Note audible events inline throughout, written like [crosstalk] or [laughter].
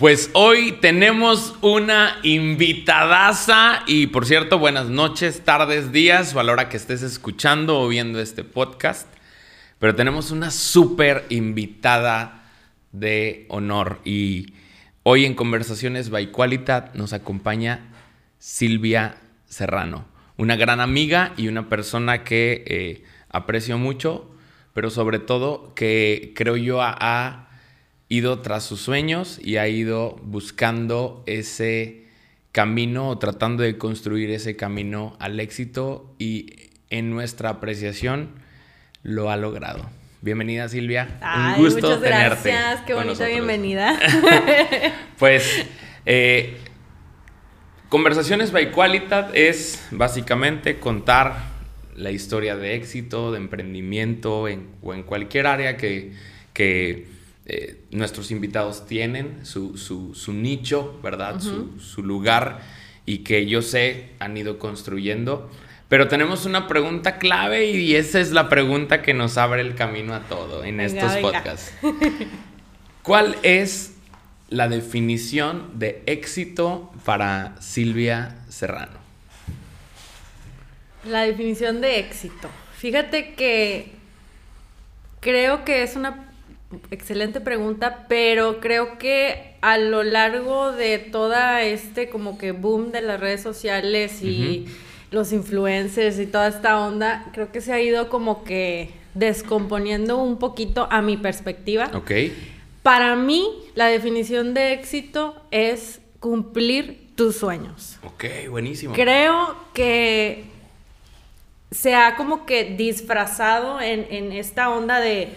Pues hoy tenemos una invitadaza y por cierto, buenas noches, tardes, días o a la hora que estés escuchando o viendo este podcast. Pero tenemos una súper invitada de honor y hoy en Conversaciones by Qualitat nos acompaña Silvia Serrano, una gran amiga y una persona que eh, aprecio mucho, pero sobre todo que creo yo ha ido tras sus sueños y ha ido buscando ese camino o tratando de construir ese camino al éxito y en nuestra apreciación lo ha logrado. Bienvenida Silvia, un gusto muchas tenerte. Gracias, qué bonita bienvenida. [laughs] pues eh, Conversaciones by Qualitat es básicamente contar la historia de éxito, de emprendimiento o en cualquier área que, que eh, nuestros invitados tienen, su, nicho, ¿verdad? su, lugar y que yo sé han ido construyendo. Pero tenemos una pregunta clave y esa es la pregunta que nos abre el camino a todo en estos podcasts. ¿Cuál es la definición de éxito para Silvia Serrano? La definición de éxito. Fíjate que creo que es una Excelente pregunta, pero creo que a lo largo de toda este como que boom de las redes sociales y los influencers y toda esta onda, creo que se ha ido como que descomponiendo un poquito a mi perspectiva. Ok. Para mí, la definición de éxito es cumplir tus sueños. Ok, buenísimo. Creo que se ha como que disfrazado en, en esta onda de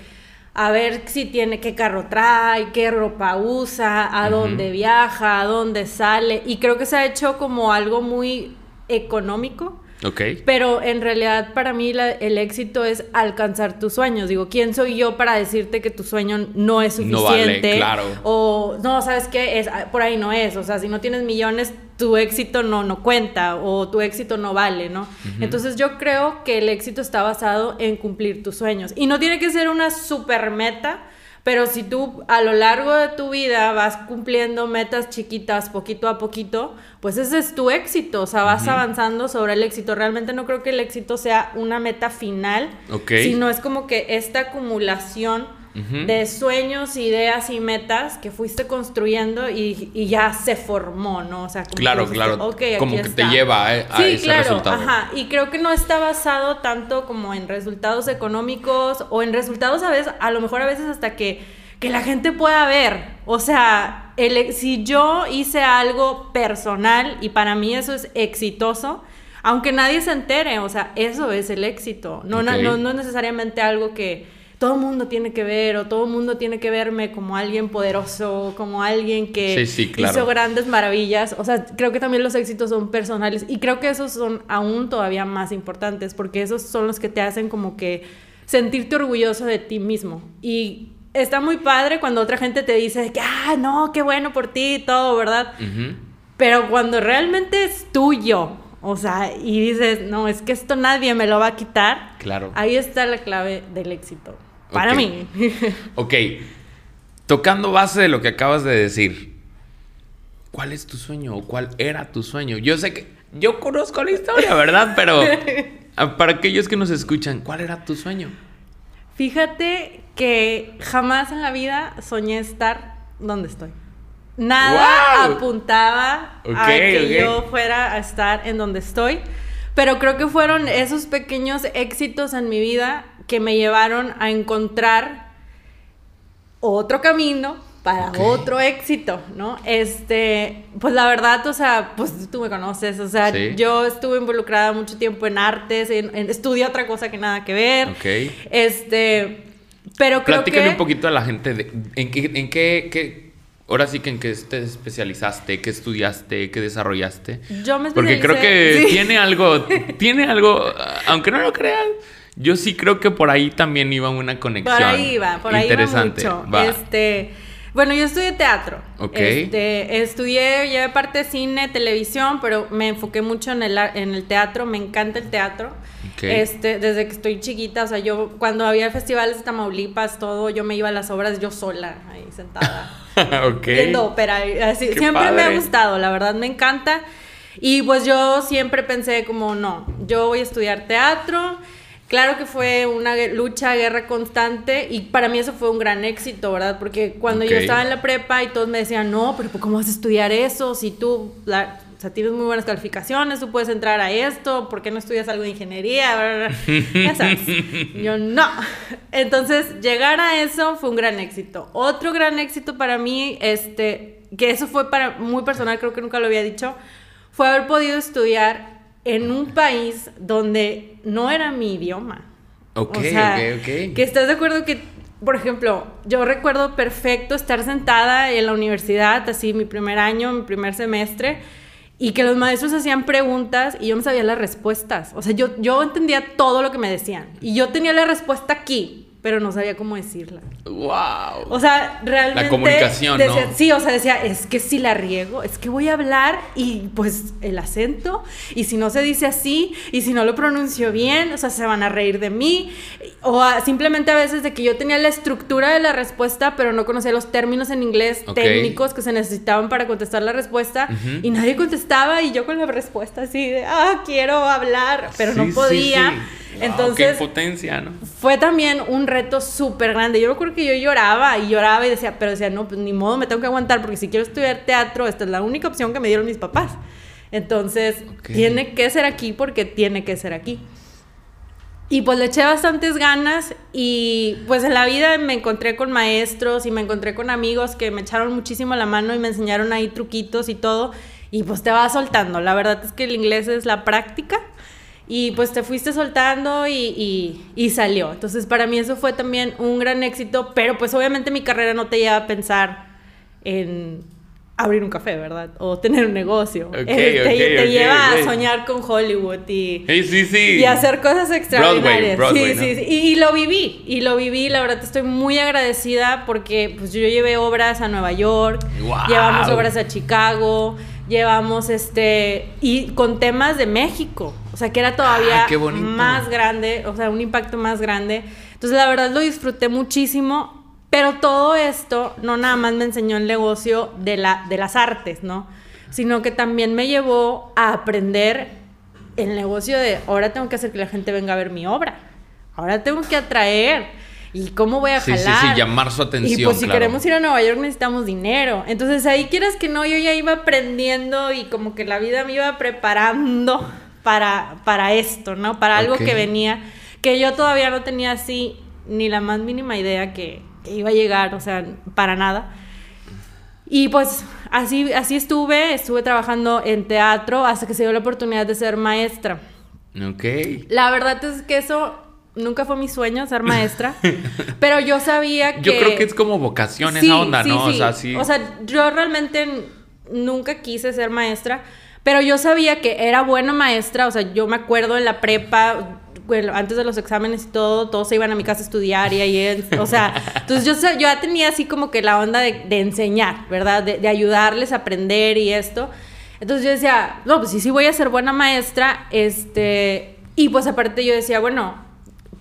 a ver si tiene qué carro trae, qué ropa usa, a dónde viaja, a dónde sale. Y creo que se ha hecho como algo muy económico. Ok. Pero en realidad para mí el éxito es alcanzar tus sueños. Digo, ¿quién soy yo para decirte que tu sueño no es suficiente? No claro. O no, ¿sabes qué? Es, por ahí no es. O sea, si no tienes millones, tu éxito no, no cuenta o tu éxito no vale, ¿no? Entonces yo creo que el éxito está basado en cumplir tus sueños. Y no tiene que ser una super meta, pero si tú a lo largo de tu vida vas cumpliendo metas chiquitas poquito a poquito, pues ese es tu éxito, o sea, vas avanzando sobre el éxito. Realmente no creo que el éxito sea una meta final, sino es como que esta acumulación de sueños, ideas y metas que fuiste construyendo y, ya se formó, ¿no? O sea, como claro, claro, como que te lleva a, a sí, claro, Ajá, y creo que no está basado tanto como en resultados económicos o en resultados a veces, a lo mejor a veces hasta que, que la gente pueda ver. O sea, el, si yo hice algo personal y para mí eso es exitoso, aunque nadie se entere, o sea, eso es el éxito. No, no, no, no es necesariamente algo que todo el mundo tiene que ver o todo el mundo tiene que verme como alguien poderoso, como alguien que hizo grandes maravillas. O sea, creo que también los éxitos son personales y creo que esos son aún todavía más importantes porque esos son los que te hacen como que sentirte orgulloso de ti mismo. Y está muy padre cuando otra gente te dice que, ah, no, qué bueno por ti y todo, ¿verdad? Pero cuando realmente es tuyo, o sea, y dices, no, es que esto nadie me lo va a quitar. Claro. Ahí está la clave del éxito. Para mí. [laughs] ok. Tocando base de lo que acabas de decir, ¿cuál es tu sueño o cuál era tu sueño? Yo sé que yo conozco la historia, ¿verdad? Pero para aquellos que nos escuchan, ¿cuál era tu sueño? Fíjate que jamás en la vida soñé estar donde estoy. Nada apuntaba a que yo fuera a estar en donde estoy. Pero creo que fueron esos pequeños éxitos en mi vida que me llevaron a encontrar otro camino para otro éxito, ¿no? Este, pues la verdad, o sea, pues tú me conoces, o sea, yo estuve involucrada mucho tiempo en artes, en, estudié otra cosa que nada que ver. Ok. Este, pero creo Platícale un poquito a la gente de, en qué, en qué, ahora sí que en qué te especializaste, qué estudiaste, qué desarrollaste. Yo me Porque creo que tiene algo, [laughs] tiene algo, aunque no lo crean, yo sí creo que por ahí también iba una conexión. Por ahí iba, por ahí interesante. iba mucho. Este, bueno, yo estudié teatro. Ok. Este, estudié, llevé parte de cine, televisión, pero me enfoqué mucho en el, en el teatro, me encanta el teatro. Ok. Este, desde que estoy chiquita, o sea, yo cuando había festivales de Tamaulipas, todo, yo me iba a las obras yo sola, ahí sentada. [laughs] ok. viendo ópera. Así, Qué siempre me ha gustado, la verdad me encanta. Y pues yo siempre pensé como, no, yo voy a estudiar teatro. Claro que fue una lucha, guerra constante y para mí eso fue un gran éxito, ¿verdad? Porque cuando yo estaba en la prepa y todos me decían, no, pero ¿cómo vas a estudiar eso? Si tú la- o sea, tienes muy buenas calificaciones, tú puedes entrar a esto, ¿por qué no estudias algo de ingeniería? [laughs] Ya sabes. Yo, no. Entonces, llegar a eso fue un gran éxito. Otro gran éxito para mí, este, que eso fue para muy personal, creo que nunca lo había dicho, fue haber podido estudiar en un país donde no era mi idioma. Ok, O sea, ok, ok. Que estás de acuerdo que, por ejemplo, yo recuerdo perfecto estar sentada en la universidad, así mi primer año, mi primer semestre, y que los maestros hacían preguntas y yo me sabía las respuestas. O sea, yo, yo entendía todo lo que me decían. Y yo tenía la respuesta aquí, pero no sabía cómo decirla. Wow. O sea, realmente. comunicación, decía- ¿no? Sí, o sea, decía, es que si la riego, es que voy a hablar y pues el acento, y si no se dice así, y si no lo pronuncio bien, o sea, se van a reír de mí. O a- simplemente a veces de que yo tenía la estructura de la respuesta, pero no conocía los términos en inglés Ok. técnicos que se necesitaban para contestar la respuesta, Ujú. y nadie contestaba, y yo con la respuesta así de, ah, quiero hablar, pero Sí, no sí, podía. sí. Wow, Entonces, qué impotencia, ¿no? fue también un reto súper grande. Yo recuerdo que yo lloraba y lloraba y decía, pero decía, no, pues ni modo, me tengo que aguantar porque si quiero estudiar teatro, esta es la única opción que me dieron mis papás. Entonces, Ok. tiene que ser aquí porque tiene que ser aquí. Y pues le eché bastantes ganas y pues en la vida me encontré con maestros y me encontré con amigos que me echaron muchísimo la mano y me enseñaron ahí truquitos y todo. Y pues te vas soltando. La verdad es que el inglés es la práctica. Y pues te fuiste soltando y, y- y salió. Entonces para mí eso fue también un gran éxito, pero pues obviamente mi carrera no te lleva a pensar en abrir un café, ¿verdad? O tener un negocio. Ok, Eh, te, ok, te lleva a soñar con Hollywood y, Sí, sí, sí. y hacer cosas extraordinarias. Broadway, sí, ¿no? sí, sí. Y, lo viví, y lo viví. La verdad estoy muy agradecida porque pues yo llevé obras a Nueva York, Guau. llevamos obras a Chicago, llevamos este y con temas de México, o sea que era todavía Ah, más grande, o sea un impacto más grande. Entonces la verdad lo disfruté muchísimo. Pero todo esto no nada más me enseñó el negocio de, la, de las artes, ¿no? Sino que también me llevó a aprender el negocio de ahora tengo que hacer que la gente venga a ver mi obra. Ahora tengo que atraer. ¿Y cómo voy a Sí, sí, jalar? sí, llamar su atención, Y pues si claro. queremos ir a Nueva York necesitamos dinero. Entonces ahí quieras que no, yo ya iba aprendiendo y como que la vida me iba preparando para, para esto, ¿no? Para algo que venía, que yo todavía no tenía así ni la más mínima idea que, que iba a llegar, o sea, para nada. Y pues así, así estuve, estuve trabajando en teatro hasta que se dio la oportunidad de ser maestra. Ok. La verdad es que eso nunca fue mi sueño, ser maestra, [laughs] pero yo sabía que... Yo creo que es como vocación Sí, esa onda, sí, ¿no? sí. O sea, sí. O sea, yo realmente nunca quise ser maestra, pero yo sabía que era buena maestra, o sea, yo me acuerdo en la prepa, bueno, antes de los exámenes y todo, todos se iban a mi casa a estudiar y ahí, o sea, entonces yo, ya tenía así como que la onda de, de enseñar, ¿verdad? De, de ayudarles a aprender y esto. Entonces yo decía, no, pues sí, sí voy a ser buena maestra, este, y pues aparte yo decía, bueno,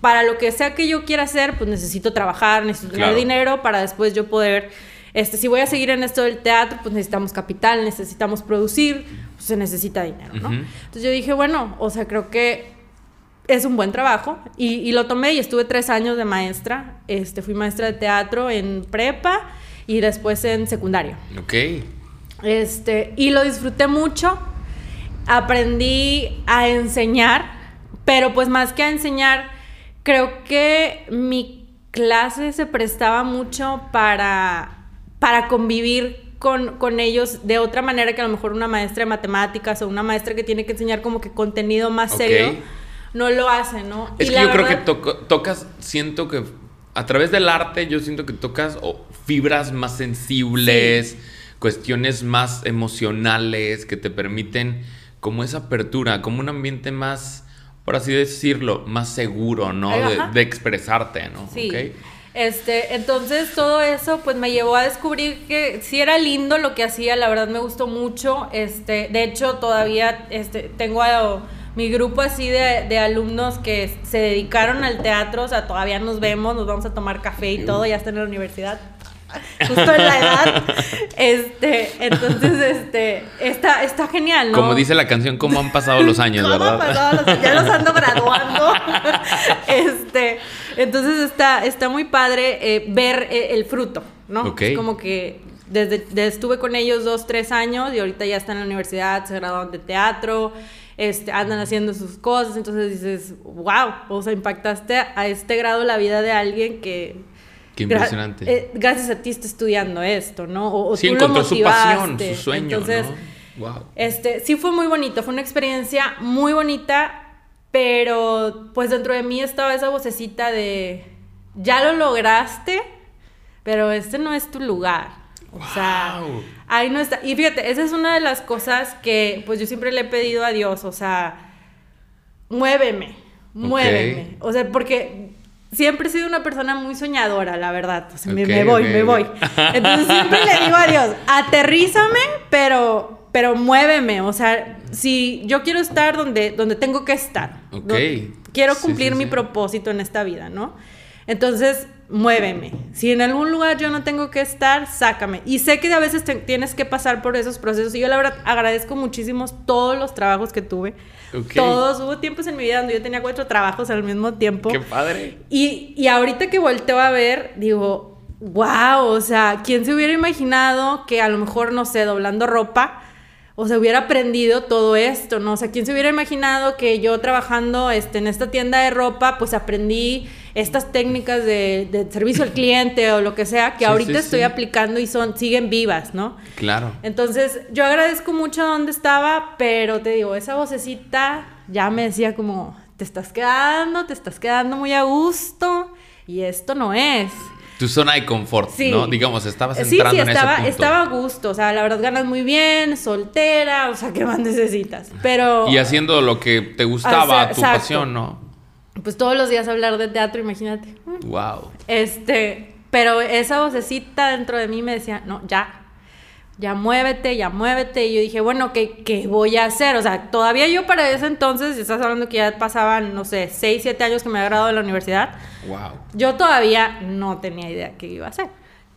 para lo que sea que yo quiera hacer, pues necesito trabajar, necesito tener Claro. dinero para después yo poder, este, si voy a seguir en esto del teatro, pues necesitamos capital, necesitamos producir, pues se necesita dinero, ¿no? Entonces yo dije, bueno, o sea, creo que es un buen trabajo y, y lo tomé y estuve tres años de maestra, este, fui maestra de teatro en prepa y después en secundario. Ok. Este, y lo disfruté mucho. Aprendí a enseñar, pero pues más que a enseñar, creo que mi clase se prestaba mucho para, para convivir con, con ellos de otra manera que a lo mejor una maestra de matemáticas o una maestra que tiene que enseñar como que contenido más serio no lo hace, ¿no? Es Y que yo creo que toco- tocas, siento que a través del arte, yo siento que tocas oh, fibras más sensibles, cuestiones más emocionales que te permiten como esa apertura, como un ambiente más, por así decirlo, más seguro, ¿no? De, de expresarte, ¿no? Sí. Ok. Este, entonces todo eso pues me llevó a descubrir que sí era lindo lo que hacía, la verdad me gustó mucho. Este, de hecho todavía este tengo a- mi grupo así de, de alumnos que se dedicaron al teatro, o sea, todavía nos vemos, nos vamos a tomar café y todo, ya está en la universidad. [laughs] Justo en la edad. Este, entonces, este, está, está genial, ¿no? Como dice la canción, ¿cómo han pasado los años, ¿Cómo verdad? han pasado los- ya los ando [laughs] graduando. este, entonces está, está muy padre eh, ver eh, el fruto, ¿no? Es como que desde, desde estuve con ellos dos, tres años y ahorita ya están en la universidad, se graduaron de teatro, este, andan haciendo sus cosas, entonces dices, wow, o sea, impactaste a este grado la vida de alguien que... Qué gra- impresionante. eh, gracias a ti está estudiando esto, ¿no? O, o sí, tú lo encontró su pasión, su sueño, Entonces, ¿no? Wow. este, sí fue muy bonito, fue una experiencia muy bonita, pero pues dentro de mí estaba esa vocecita de, ya lo lograste, pero este no es tu lugar. O sea, Wow. ahí no está. Y fíjate, esa es una de las cosas que pues yo siempre le he pedido a Dios, o sea, muéveme, muéveme. O sea, porque siempre he sido una persona muy soñadora, la verdad. O sea, me, voy, me voy. Entonces siempre le digo a Dios, [laughs] aterrízame, pero, pero muéveme. O sea, si yo quiero estar donde, donde tengo que estar. Quiero Sí, cumplir sí, mi sí. propósito en esta vida, ¿no? Entonces, muéveme. Si en algún lugar yo no tengo que estar, sácame. Y sé que a veces te- tienes que pasar por esos procesos. Y yo la verdad agradezco muchísimo todos los trabajos que tuve. Ok. Todos. Hubo tiempos en mi vida donde yo tenía cuatro trabajos al mismo tiempo. Qué padre. Y, y ahorita que volteo a ver, digo, wow, o sea, ¿quién se hubiera imaginado que a lo mejor, no sé, doblando ropa, o se hubiera aprendido todo esto, ¿no? O sea, ¿quién se hubiera imaginado que yo trabajando este, en esta tienda de ropa, pues aprendí estas técnicas de, de servicio al cliente o lo que sea, que Sí, ahorita sí, estoy sí. aplicando y son, siguen vivas, ¿no? Claro. Entonces, yo agradezco mucho donde estaba, pero te digo, esa vocecita ya me decía como, te estás quedando, te estás quedando muy a gusto y esto no es. Tu zona de confort, Sí. ¿no? Digamos, estabas entrando sí, en estaba, ese punto. estaba a gusto, o sea, la verdad ganas muy bien, soltera, o sea, ¿qué más necesitas? Pero... Y haciendo lo que te gustaba, tu exacto. pasión, ¿no? Pues todos los días hablar de teatro, imagínate. Wow. Este, pero esa vocecita dentro de mí me decía, no, ya, ya muévete, ya muévete. Y yo dije, bueno, ¿qué, qué voy a hacer? O sea, todavía yo para ese entonces, estás hablando que ya pasaban, no sé, 6, 7 años que me había graduado de la universidad, Wow. yo todavía no tenía idea qué iba a hacer.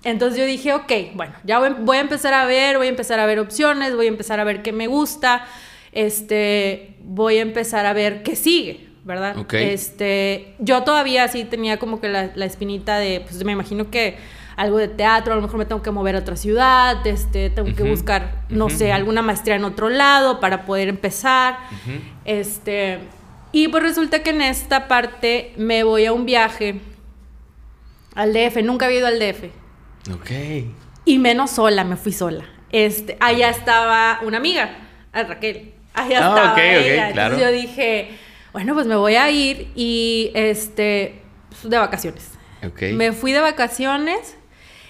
Entonces yo dije, ok, bueno, ya voy, voy a empezar a ver, voy a empezar a ver opciones, voy a empezar a ver qué me gusta, este, voy a empezar a ver qué sigue, ¿verdad? Este, yo todavía sí tenía como que la, la espinita de, pues me imagino que algo de teatro, a lo mejor me tengo que mover a otra ciudad, este, tengo que buscar, no sé, alguna maestría en otro lado para poder empezar. Este, y pues resulta que en esta parte me voy a un viaje al DF, nunca había ido al DF. Ok. Y menos sola, me fui sola. Este, allá estaba una amiga, a Raquel. Allá Ah, estaba ella. claro. Entonces yo dije, bueno, pues me voy a ir y este pues, de vacaciones. Me fui de vacaciones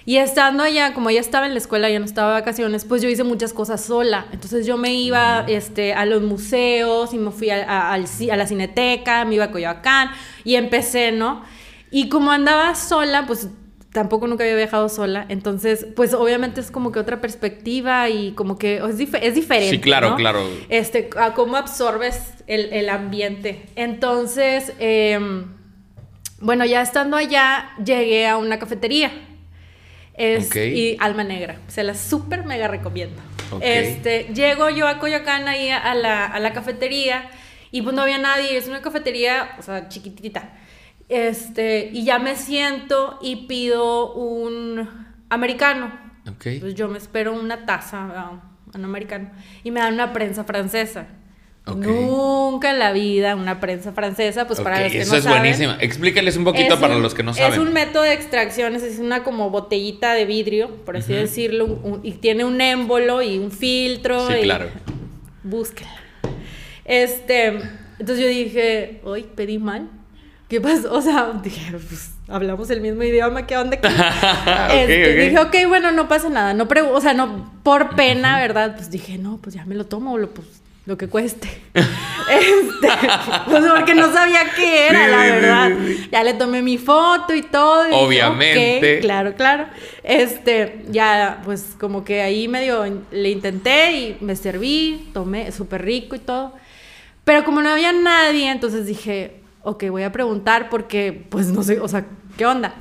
y estando allá, como ya estaba en la escuela, ya no estaba de vacaciones, pues yo hice muchas cosas sola. Entonces yo me iba este, a los museos y me fui a, a- a la cineteca, me iba a Coyoacán y empecé, ¿no? Y como andaba sola, pues tampoco nunca había viajado sola, entonces pues obviamente es como que otra perspectiva y como que es, dif- es diferente. Sí, claro, ¿no? claro. Este, a cómo absorbes el, el ambiente. Entonces, em, bueno, ya estando allá, llegué a una cafetería. Es. Y Alma Negra. Se la súper mega recomiendo. Este, llego yo a Coyoacán ahí a la, a la cafetería y pues no había nadie. Es una cafetería, o sea, chiquitita. Este, y ya me siento y pido un americano. Ok. Pues yo me espero una taza, ah, un americano, y me dan una prensa francesa. Ok. Nunca en la vida una prensa francesa, pues para los que Eso no es saben. buenísima. Explícales un poquito para los que no saben. Es un método de extracción, es una como botellita de vidrio, por así decirlo, un- y tiene un émbolo y un filtro. Sí, y- claro. Búsquela. Este, entonces yo dije, hoy pedí mal. ¿Qué pasó? O sea, [laughs] dije, pues hablamos el mismo idioma, ¿qué onda aquí? [laughs] Este, ok. Dije, ok, bueno, no pasa nada. No pregu- o sea, no, por pena, ¿verdad? Pues dije, no, pues ya me lo tomo, lo, pues, lo que cueste. [laughs] este, pues porque no sabía qué era, Sí, la verdad. sí, sí. Ya le tomé mi foto y todo. y dije, Obviamente. ok, claro, claro. Este, ya, pues como que ahí medio le intenté y me serví, tomé súper rico y todo. Pero como no había nadie, entonces dije, ok, voy a preguntar porque, pues no sé, o sea, ¿qué onda?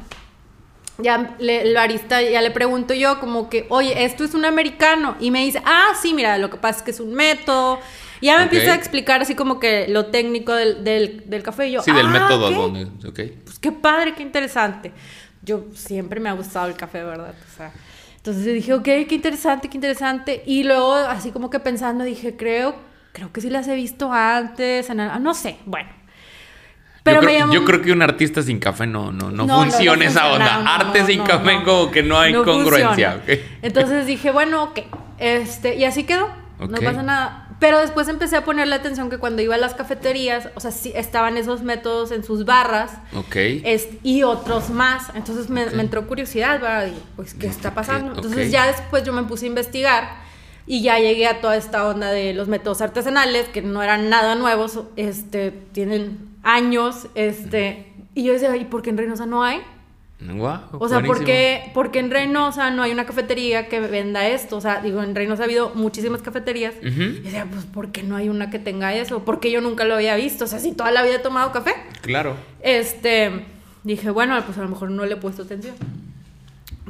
Ya le, el barista, ya le pregunto yo como que, oye, esto es un americano. Y me dice, ah, sí, mira, lo que pasa es que es un método. Y ya me Ok. empieza a explicar así como que lo técnico del, del, del café. Y yo, Sí, del "Ah, método. ok". donde- ok. Pues qué padre, qué interesante. Yo siempre me ha gustado el café, ¿verdad? O sea, entonces dije, ok, qué interesante, qué interesante. Y luego, así como que pensando, dije, creo, creo que sí las he visto antes. en el- no sé, bueno. Pero yo, creo, llamó... yo creo que un artista sin café no, no, no, No, no, no funciona esa funciona, onda. no, Arte no, sin no, café no. como que no hay No congruencia. funciona. ok. Entonces dije, bueno, ok. Este, y así quedó. No Ok. pasa nada. Pero después empecé a ponerle atención que cuando iba a las cafeterías, o sea, sí estaban esos métodos en sus barras. Ok. Es- y otros más. Entonces me, Ok. me entró curiosidad, ¿verdad? Y, pues, ¿qué está pasando? Entonces ya después yo me puse a investigar y ya llegué a toda esta onda de los métodos artesanales, que no eran nada nuevos, este, tienen años, este, y yo decía, ¿y por qué en Reynosa no hay? Guau, O sea, ¿por qué, por qué en Reynosa no hay una cafetería que venda esto? O sea, digo, en Reynosa ha habido muchísimas cafeterías. Ujú. Y decía, pues, ¿por qué no hay una que tenga eso? Porque yo nunca lo había visto. O sea, si toda la vida he tomado café. Claro. Este, dije, bueno, pues a lo mejor no le he puesto atención.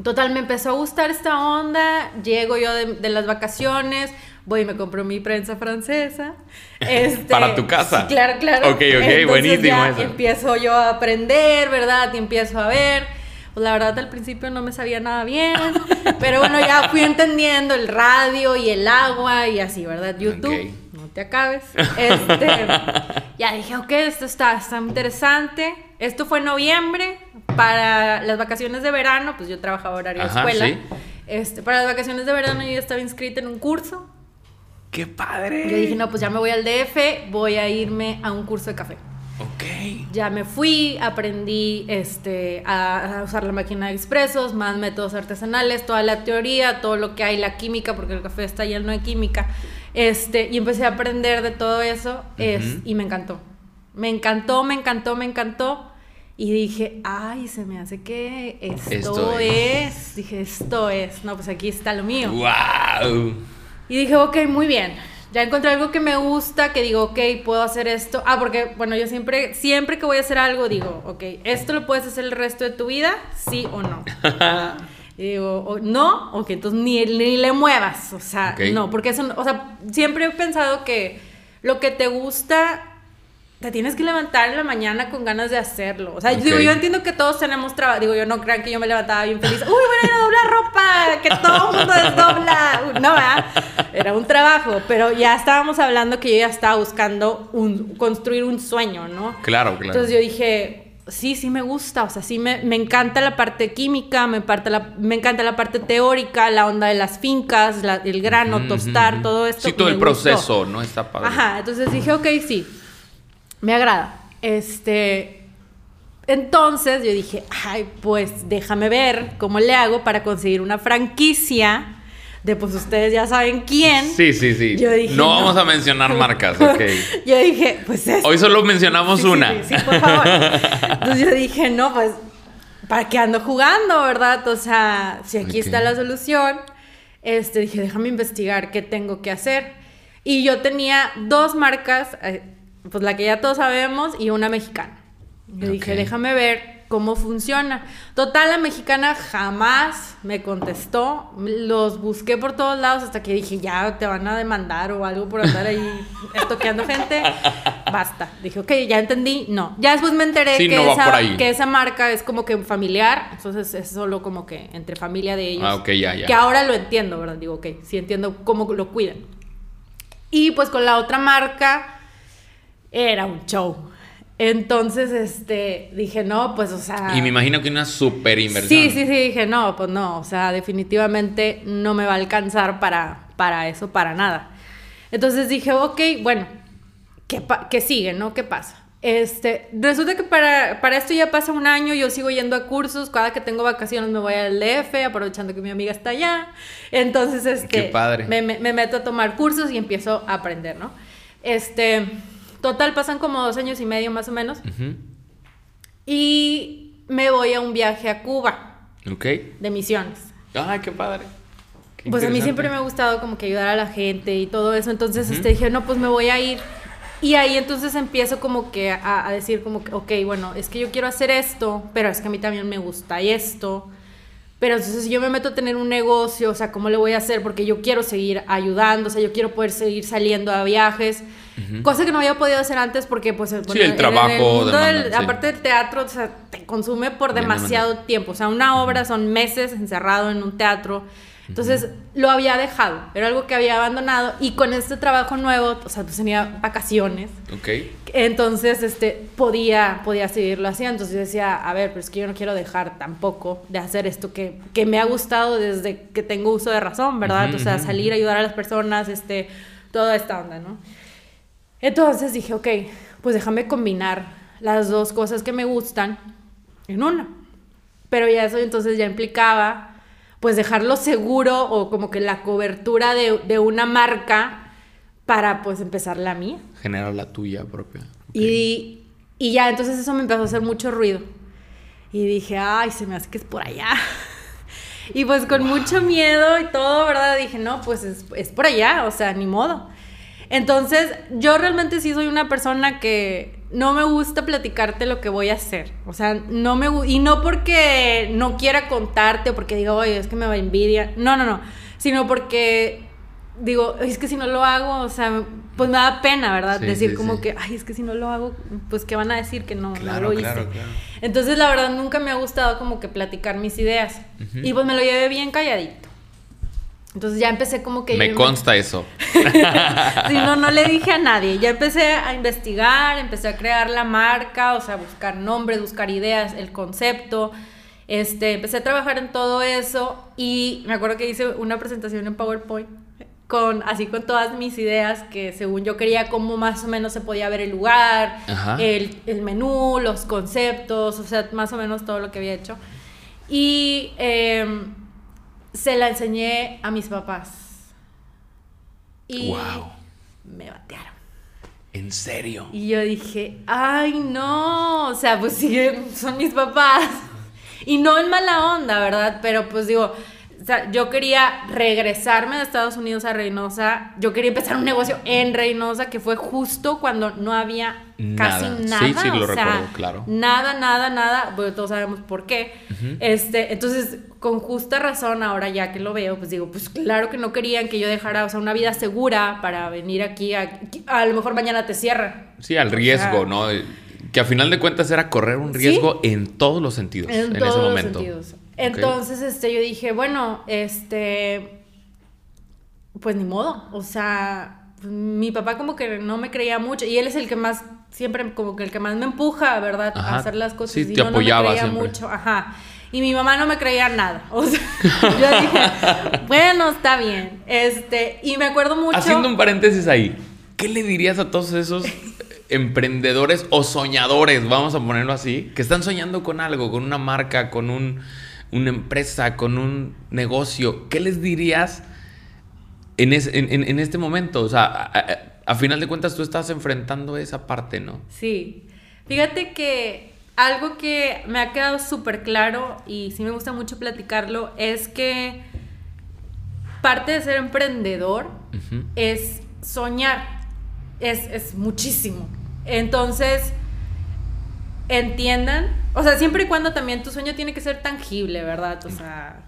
Total, me empezó a gustar esta onda. Llego yo de, de las vacaciones, voy y me compro mi prensa francesa. [laughs] Este, Para tu casa. claro, claro. Ok, ok, buenísimo ya eso. Empiezo yo a aprender, ¿verdad? Y empiezo a ver. Pues la verdad al principio no me sabía nada bien, [laughs] pero bueno, ya fui entendiendo el radio y el agua y así, ¿verdad? YouTube, Ok. no te acabes. Este, [laughs] ya dije, ok, esto está, está interesante. Esto fue en noviembre, para las vacaciones de verano, pues yo trabajaba horario de escuela. sí. Este, para las vacaciones de verano yo estaba inscrita en un curso. ¡Qué padre! Yo dije, no, pues ya me voy al DF, voy a irme a un curso de café. Ok. Ya me fui, aprendí este, a, a usar la máquina de expresos, más métodos artesanales, toda la teoría, todo lo que hay, la química, porque el café está lleno de química. Este, y empecé a aprender de todo eso es, y me encantó. Me encantó, me encantó, me encantó. Y dije, ay, se me hace que esto, Esto es. Dije, esto es. No, pues aquí está lo mío. ¡Wow! Y dije, ok, muy bien. Ya encontré algo que me gusta, que digo, ok, puedo hacer esto. Ah, porque, bueno, yo siempre, siempre que voy a hacer algo, digo, ok, ¿esto lo puedes hacer el resto de tu vida? ¿Sí o no? [laughs] Y digo, o- no, ok, entonces ni, ni le muevas. O sea, no, porque eso, o sea, siempre he pensado que lo que te gusta, te tienes que levantar en la mañana con ganas de hacerlo. O sea, digo, yo entiendo que todos tenemos trabajo. Digo, yo no crean que yo me levantaba bien feliz. Uy, voy a ir a doblar ropa, que todo el mundo desdobla. No, ¿verdad? Era un trabajo, pero ya estábamos hablando que yo ya estaba buscando un, construir un sueño, ¿no? Claro, claro. Entonces yo dije, sí, sí me gusta, o sea, sí me, me encanta la parte química, me, parte la, me encanta la parte teórica, la onda de las fincas, la- el grano, tostar, todo esto. Sí, todo el gustó. proceso, ¿no? Está padre. Ajá, entonces dije, ok, sí, me agrada. Este, entonces yo dije, ay, pues déjame ver cómo le hago para conseguir una franquicia de, pues ustedes ya saben quién. Sí, sí, sí. Yo dije, no, no. vamos a mencionar [laughs] marcas, ok. [laughs] Yo dije, pues es Hoy solo mencionamos Sí, una. Sí, sí, por favor. Entonces yo [laughs] dije, no, pues, ¿para qué ando jugando, verdad? O sea, si aquí está la solución, este, dije, déjame investigar qué tengo que hacer. Y yo tenía dos marcas, eh, pues la que ya todos sabemos, y una mexicana. Yo dije, déjame ver cómo funciona. Total, la mexicana jamás me contestó. Los busqué por todos lados hasta que dije, ya te van a demandar o algo por andar ahí [laughs] estoqueando gente. Basta. Dije, ok, ya entendí. No. Ya después me enteré Sí, que, no esa, que esa marca es como que familiar. Entonces es solo como que entre familia de ellos. Ah, ok, ya, ya. Que ahora lo entiendo, ¿verdad? Digo, ok, sí entiendo cómo lo cuidan. Y pues con la otra marca era un show. Entonces, este, dije, no, pues, o sea... Y me imagino que una super inversión. Sí, sí, sí, dije, no, pues no, o sea, definitivamente no me va a alcanzar para, para eso, para nada. Entonces dije, ok, bueno, ¿qué, qué sigue, no? ¿Qué pasa? Este, resulta que para, para esto ya pasa un año, yo sigo yendo a cursos, cada que tengo vacaciones me voy al DF, aprovechando que mi amiga está allá. Entonces, este, Qué padre. Me, me- me meto a tomar cursos y empiezo a aprender, ¿no? Este, total, pasan como dos años y medio más o menos. Y me voy a un viaje a Cuba Ok. de misiones. Ay, qué padre. Qué Pues a mí siempre me ha gustado como que ayudar a la gente y todo eso. Entonces Ujú. este, dije, no, pues me voy a ir. Y ahí entonces empiezo como que a, a, decir como que, ok, bueno, es que yo quiero hacer esto, pero es que a mí también me gusta esto. Pero entonces si yo me meto a tener un negocio, o sea, ¿cómo le voy a hacer? Porque yo quiero seguir ayudando, o sea, yo quiero poder seguir saliendo a viajes. Cosa que no había podido hacer antes porque, pues, bueno, sí, el trabajo. del, Aparte del teatro, o sea, te consume por demasiado tiempo. O sea, una obra son meses encerrado en un teatro. Entonces lo había dejado, era algo que había abandonado y con este trabajo nuevo, o sea, pues tenía vacaciones. Ok. Entonces, este, podía, podía seguirlo haciendo. Entonces yo decía, a ver, pero es que yo no quiero dejar tampoco de hacer esto que, que me ha gustado desde que tengo uso de razón, ¿verdad? o sea, salir a ayudar a las personas, este, toda esta onda, ¿no? Entonces dije, ok, pues déjame combinar las dos cosas que me gustan en una. Pero ya eso entonces ya implicaba pues dejarlo seguro o como que la cobertura de, una marca para pues empezar la mía. Generar la tuya propia. Y, y ya, entonces eso me empezó a hacer mucho ruido. Y dije, ay, se me hace que es por allá. [laughs] y pues con mucho miedo y todo, ¿verdad? Dije, no, pues es, es por allá, o sea, ni modo. Entonces, yo realmente sí soy una persona que no me gusta platicarte lo que voy a hacer. O sea, no me y no porque no quiera contarte o porque diga, oye, es que me va envidia. No, no, no. Sino porque digo, es que si no lo hago, o sea, pues me da pena, ¿verdad? decir como que, ay, es que si no lo hago, pues ¿qué van a decir que no, no lo hice? Claro, claro. Entonces, la verdad, nunca me ha gustado como que platicar mis ideas. Y pues me lo llevé bien calladito. Entonces ya empecé como que... Me consta eso. [laughs] sí, no, no le dije a nadie. Ya empecé a investigar, empecé a crear la marca, o sea, buscar nombres, buscar ideas, el concepto. Este, empecé a trabajar en todo eso y me acuerdo que hice una presentación en PowerPoint con así con todas mis ideas que según yo quería cómo más o menos se podía ver el lugar, el, el, menú, los conceptos, o sea, más o menos todo lo que había hecho. Y... Eh, se la enseñé a mis papás. Y me batearon. ¿En serio? Y yo dije, ay, no, o sea, pues sí, son mis papás. [laughs] Y no en mala onda, ¿verdad? Pero pues digo, o sea, yo quería regresarme de Estados Unidos a Reynosa. Yo quería empezar un negocio en Reynosa, que fue justo cuando no había casi nada. Sí, sí, lo recuerdo, claro. Nada, nada, nada. Bueno, todos sabemos por qué. este, entonces, con justa razón, ahora ya que lo veo, pues digo, pues claro que no querían que yo dejara, o sea, una vida segura para venir aquí. A, a lo mejor mañana te cierran. Sí, al riesgo, ¿no? Que a final de cuentas era correr un riesgo en todos los sentidos en, ese momento. Los sentidos. Entonces, este, yo dije, bueno, este, pues ni modo, o sea, mi papá como que no me creía mucho y él es el que más, siempre como que el que más me empuja, ¿verdad? A hacer las cosas. Sí, y te apoyaba no me creía mucho, ajá. Y mi mamá no me creía nada. O sea, [laughs] [laughs] yo dije, bueno, está bien. Este, y me acuerdo mucho. Haciendo un paréntesis ahí, ¿qué le dirías a todos esos emprendedores o soñadores, vamos a ponerlo así, que están soñando con algo, con una marca, con un una empresa, con un negocio, ¿qué les dirías en, en, este momento? O sea, a, final de cuentas tú estás enfrentando esa parte, ¿no? Sí. Fíjate que algo que me ha quedado súper claro y sí me gusta mucho platicarlo es que parte de ser emprendedor es soñar, es, es muchísimo. Entonces, entiendan, o sea, siempre y cuando también tu sueño tiene que ser tangible, ¿verdad? O sea,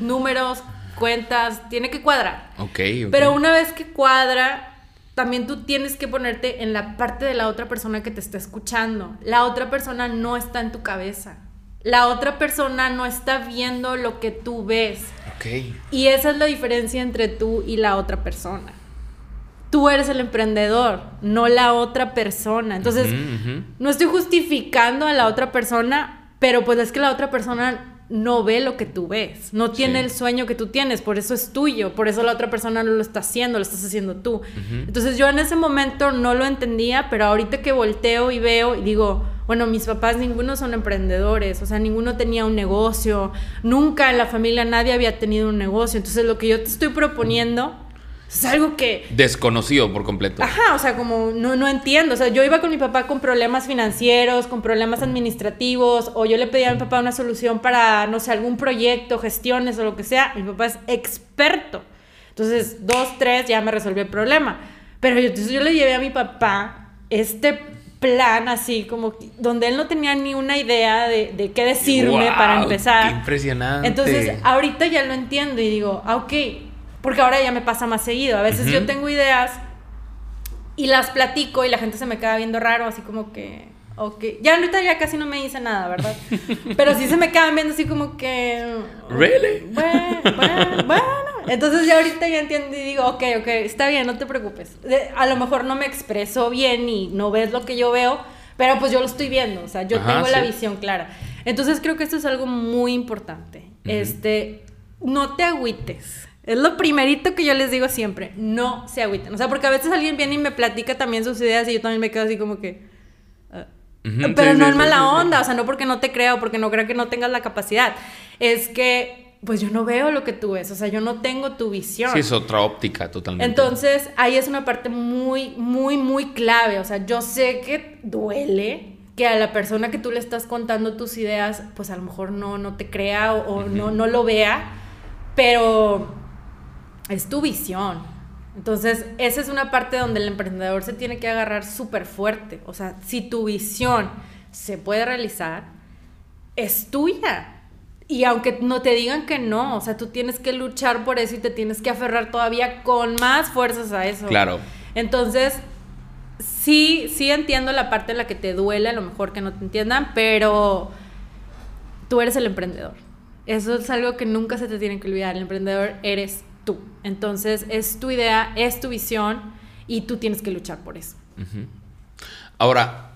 números, cuentas, tiene que cuadrar. Ok, Pero una vez que cuadra, también tú tienes que ponerte en la parte de la otra persona que te está escuchando. La otra persona no está en tu cabeza. La otra persona no está viendo lo que tú ves. Ok. Y esa es la diferencia entre tú y la otra persona tú eres el emprendedor, no la otra persona. Entonces, no estoy justificando a la otra persona, pero pues es que la otra persona no ve lo que tú ves, no tiene el sueño que tú tienes, por eso es tuyo, por eso la otra persona no lo está haciendo, lo estás haciendo tú. Entonces yo en ese momento no lo entendía, pero ahorita que volteo y veo y digo, bueno, mis papás ninguno son emprendedores, o sea, ninguno tenía un negocio, nunca en la familia nadie había tenido un negocio, entonces lo que yo te estoy proponiendo es algo que... Desconocido por completo. Ajá, o sea, como no, no entiendo. O sea, yo iba con mi papá con problemas financieros, con problemas administrativos, o yo le pedía a mi papá una solución para, no sé, algún proyecto, gestiones o lo que sea. Mi papá es experto. Entonces, dos, tres, ya me resolvió el problema. Pero yo, entonces yo le llevé a mi papá este plan así, como donde él no tenía ni una idea de, qué decirme para empezar. Qué impresionante. Entonces, ahorita ya lo entiendo y digo, ah, ok, porque ahora ya me pasa más seguido. A veces yo tengo ideas y las platico y la gente se me queda viendo raro, así como que, ok. Ya ahorita ya casi no me dice nada, ¿verdad? [laughs] Pero sí se me quedan viendo así como que... ¿Really? Bueno, bueno, bueno. Entonces ya ahorita ya entiendo y digo, ok, ok, está bien, no te preocupes. a lo mejor no me expreso bien y no ves lo que yo veo, pero pues yo lo estoy viendo, o sea, yo tengo la visión clara. Entonces creo que esto es algo muy importante. Este, no te agüites. Es lo primerito que yo les digo siempre, no se agüiten. O sea, porque a veces alguien viene y me platica también sus ideas y yo también me quedo así como que... Ah". Pero no es mala onda, o sea, no porque no te creo, porque no creo que no tengas la capacidad. Es que, pues yo no veo lo que tú ves, o sea, yo no tengo tu visión. Sí, es otra óptica totalmente. Entonces, ahí es una parte muy, muy, muy clave. O sea, yo sé que duele que a la persona que tú le estás contando tus ideas, pues a lo mejor no, no te crea o, no, no lo vea, pero es tu visión. Entonces, esa es una parte donde el emprendedor se tiene que agarrar súper fuerte. O sea, si tu visión se puede realizar, es tuya. Y aunque no te digan que no, o sea, tú tienes que luchar por eso y te tienes que aferrar todavía con más fuerzas a eso. Claro. Entonces, sí, sí entiendo la parte en la que te duele, a lo mejor que no te entiendan, pero tú eres el emprendedor. Eso es algo que nunca se te tiene que olvidar. El emprendedor eres tú. Entonces es tu idea, es tu visión y tú tienes que luchar por eso. Ahora,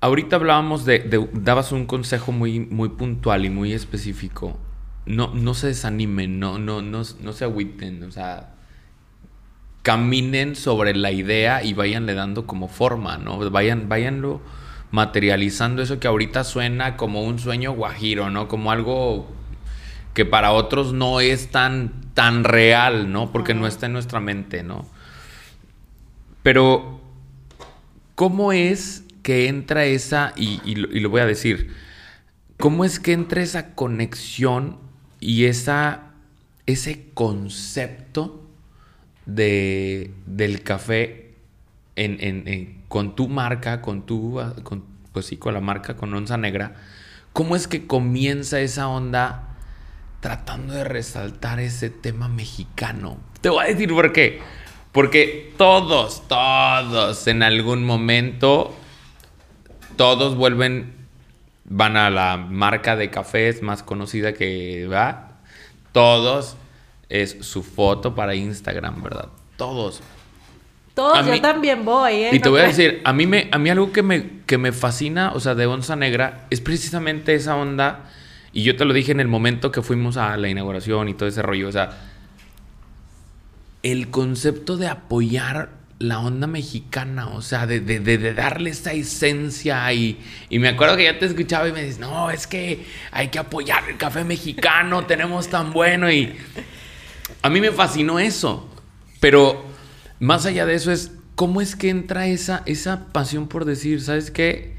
ahorita hablábamos de, dabas un consejo muy, muy puntual y muy específico. No, no se desanimen, no, no, no, no se agüiten, o sea, caminen sobre la idea y vayanle dando como forma, ¿no? Vayan, váyanlo materializando eso que ahorita suena como un sueño guajiro, ¿no? Como algo que para otros no es tan, tan real, ¿no? Porque no está en nuestra mente, ¿no? Pero, ¿cómo es que entra esa, y, lo, voy a decir, cómo es que entra esa conexión y esa, ese concepto de, del café en, con tu marca, con tu, con, pues sí, con la marca, con Onza Negra? ¿Cómo es que comienza esa onda? Tratando de resaltar ese tema mexicano. Te voy a decir por qué. Porque todos, todos en algún momento, todos vuelven, van a la marca de cafés más conocida que va. Todos es su foto para Instagram, ¿verdad? Todos. Todos, yo también voy, ¿eh? Y te voy a decir, a mí, me, a mí algo que me, que me fascina, o sea, de Onza Negra, es precisamente esa onda y yo te lo dije en el momento que fuimos a la inauguración y todo ese rollo. O sea, el concepto de apoyar la onda mexicana, o sea, de, darle esa esencia y, y me acuerdo que ya te escuchaba y me dices, no, es que hay que apoyar el café mexicano, [laughs] tenemos tan bueno y a mí me fascinó eso, pero más allá de eso es, ¿cómo es que entra esa, esa pasión por decir, ¿sabes qué?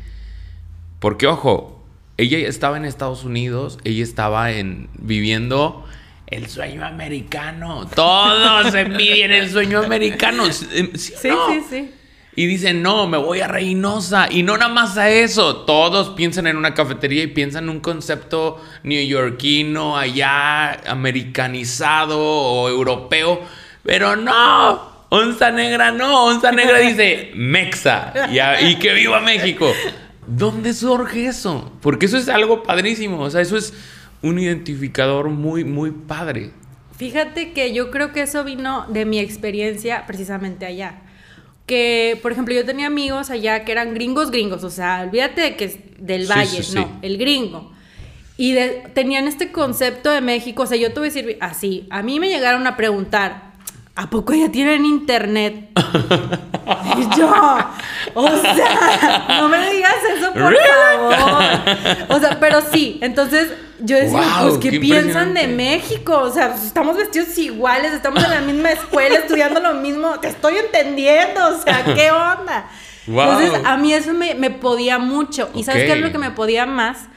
Porque ojo, ella estaba en Estados Unidos, ella estaba en, viviendo el sueño americano. Todos envidian el sueño americano. ¿Sí, sí, sí, Y dicen, no, me voy a Reynosa. Y no nada más a eso. Todos piensan en una cafetería y piensan en un concepto neoyorquino, allá, americanizado o europeo. Pero no. Onza Negra no. Onza Negra dice Mexa. Y, y que viva México. ¿Dónde surge eso? Porque eso es algo padrísimo, o sea, eso es un identificador muy, muy padre. Fíjate que yo creo que eso vino de mi experiencia precisamente allá. Que, por ejemplo, yo tenía amigos allá que eran gringos gringos, o sea, olvídate de que es del valle, no, el gringo. Y tenían este concepto de México, o sea, yo te voy a decir así, a mí me llegaron a preguntar, ¿A poco ya tienen internet? [laughs] y yo, o sea, no me digas eso, por favor. O sea, pero sí, entonces yo decía, pues, ¿qué piensan de México? O sea, pues, estamos vestidos iguales, estamos en la misma escuela, estudiando lo mismo, te estoy entendiendo, o sea, ¿qué onda? Entonces, a mí eso me, podía mucho. ¿Y sabes qué es lo que me podía más?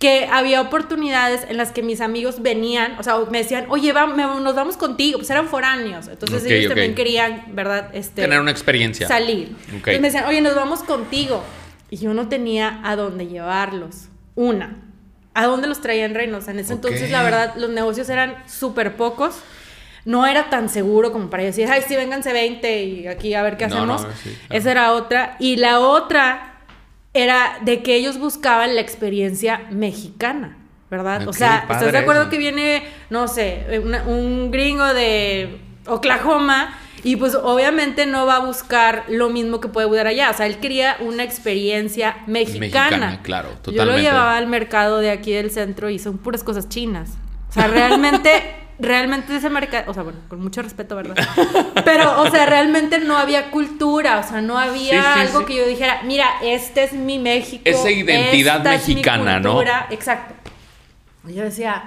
Que había oportunidades en las que mis amigos venían, o sea, me decían, oye, va, me- nos vamos contigo, pues eran foráneos, entonces Ok, ellos ok. también querían, ¿verdad? Este, Tener una experiencia. salir. Ok. Entonces me decían, oye, nos vamos contigo. Y yo no tenía a dónde llevarlos. Una, ¿a dónde los traía en Reynosa? En ese entonces, la verdad, los negocios eran súper pocos. No era tan seguro como para decir, ay, sí, vénganse 20 y aquí a ver qué No, hacemos. no, sí, claro. Esa era otra. Y la otra era de que ellos buscaban la experiencia mexicana, ¿verdad? o sea, ¿estás de acuerdo eso. que viene, no sé, una- un gringo de Oklahoma y pues obviamente no va a buscar lo mismo que puede buscar allá? O sea, él quería una experiencia mexicana. Mexicana, claro, Yo lo totalmente. llevaba al mercado de aquí del centro y son puras cosas chinas. O sea, realmente, [laughs] realmente ese mercado, o sea, bueno, con mucho respeto, ¿verdad? [laughs] Pero, o sea, realmente no había cultura, o sea, no había Sí, sí, algo sí. que yo dijera, mira, este es mi México. Esa identidad esta es mi mexicana, ¿no? cultura". Exacto. Y yo decía,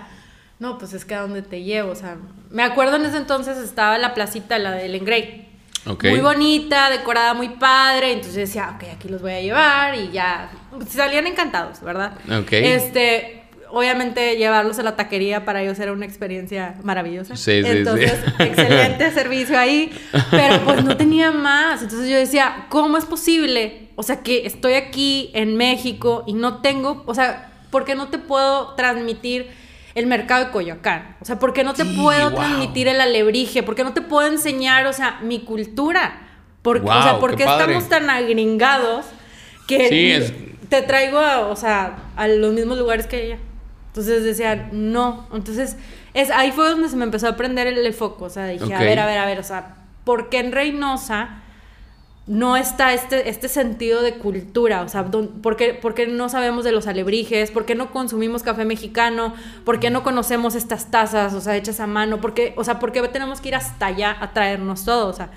no, pues es que a dónde te llevo, o sea, me acuerdo en ese entonces estaba la placita, la del Engrey. Ok. Muy bonita, decorada muy padre. Entonces decía, ok, aquí los voy a llevar y ya. Salían encantados, ¿verdad? Ok. Este, obviamente llevarlos a la taquería para ellos era una experiencia maravillosa. Sí, sí, sí. Entonces, [laughs] excelente servicio ahí. Pero pues no tenía más. Entonces yo decía, ¿cómo es posible? O sea, que estoy aquí en México y no tengo, o sea, ¿por qué no te puedo transmitir? el mercado de Coyoacán. O sea, ¿por qué no te Sí, puedo wow. transmitir el alebrije? ¿Por qué no te puedo enseñar, o sea, mi cultura? Porque, o sea, ¿por qué qué padre. estamos tan agringados que Sí, es- te traigo, a, o sea, a los mismos lugares que ella? Entonces decían, no. Entonces, es, ahí fue donde se me empezó a prender el, el foco. O sea, dije, a ver, a ver, a ver, o sea, ¿por qué en Reynosa no está este, este sentido de cultura? O sea, don- ¿por qué, por qué no sabemos de los alebrijes? ¿Por qué no consumimos café mexicano? ¿Por qué no conocemos estas tazas, o sea, hechas a mano? ¿Por qué, o sea, ¿por qué tenemos que ir hasta allá a traernos todo? O sea,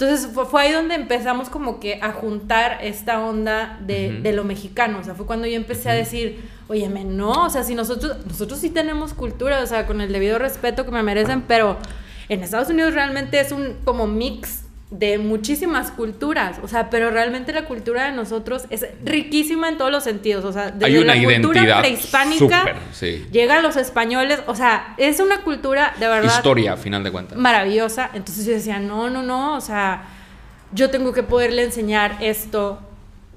entonces fue, fue ahí donde empezamos como que a juntar esta onda de, de lo mexicano. O sea, fue cuando yo empecé a decir, oye, no, o sea, si nosotros, nosotros sí tenemos cultura, o sea, con el debido respeto que me merecen, pero en Estados Unidos realmente es un como mix de muchísimas culturas, o sea, pero realmente la cultura de nosotros es riquísima en todos los sentidos, o sea, desde Hay una la cultura prehispánica, súper, sí. llegan los españoles, o sea, es una cultura de verdad Historia, a final de cuentas. maravillosa. Entonces yo decía, no, no, no, o sea, yo tengo que poderle enseñar esto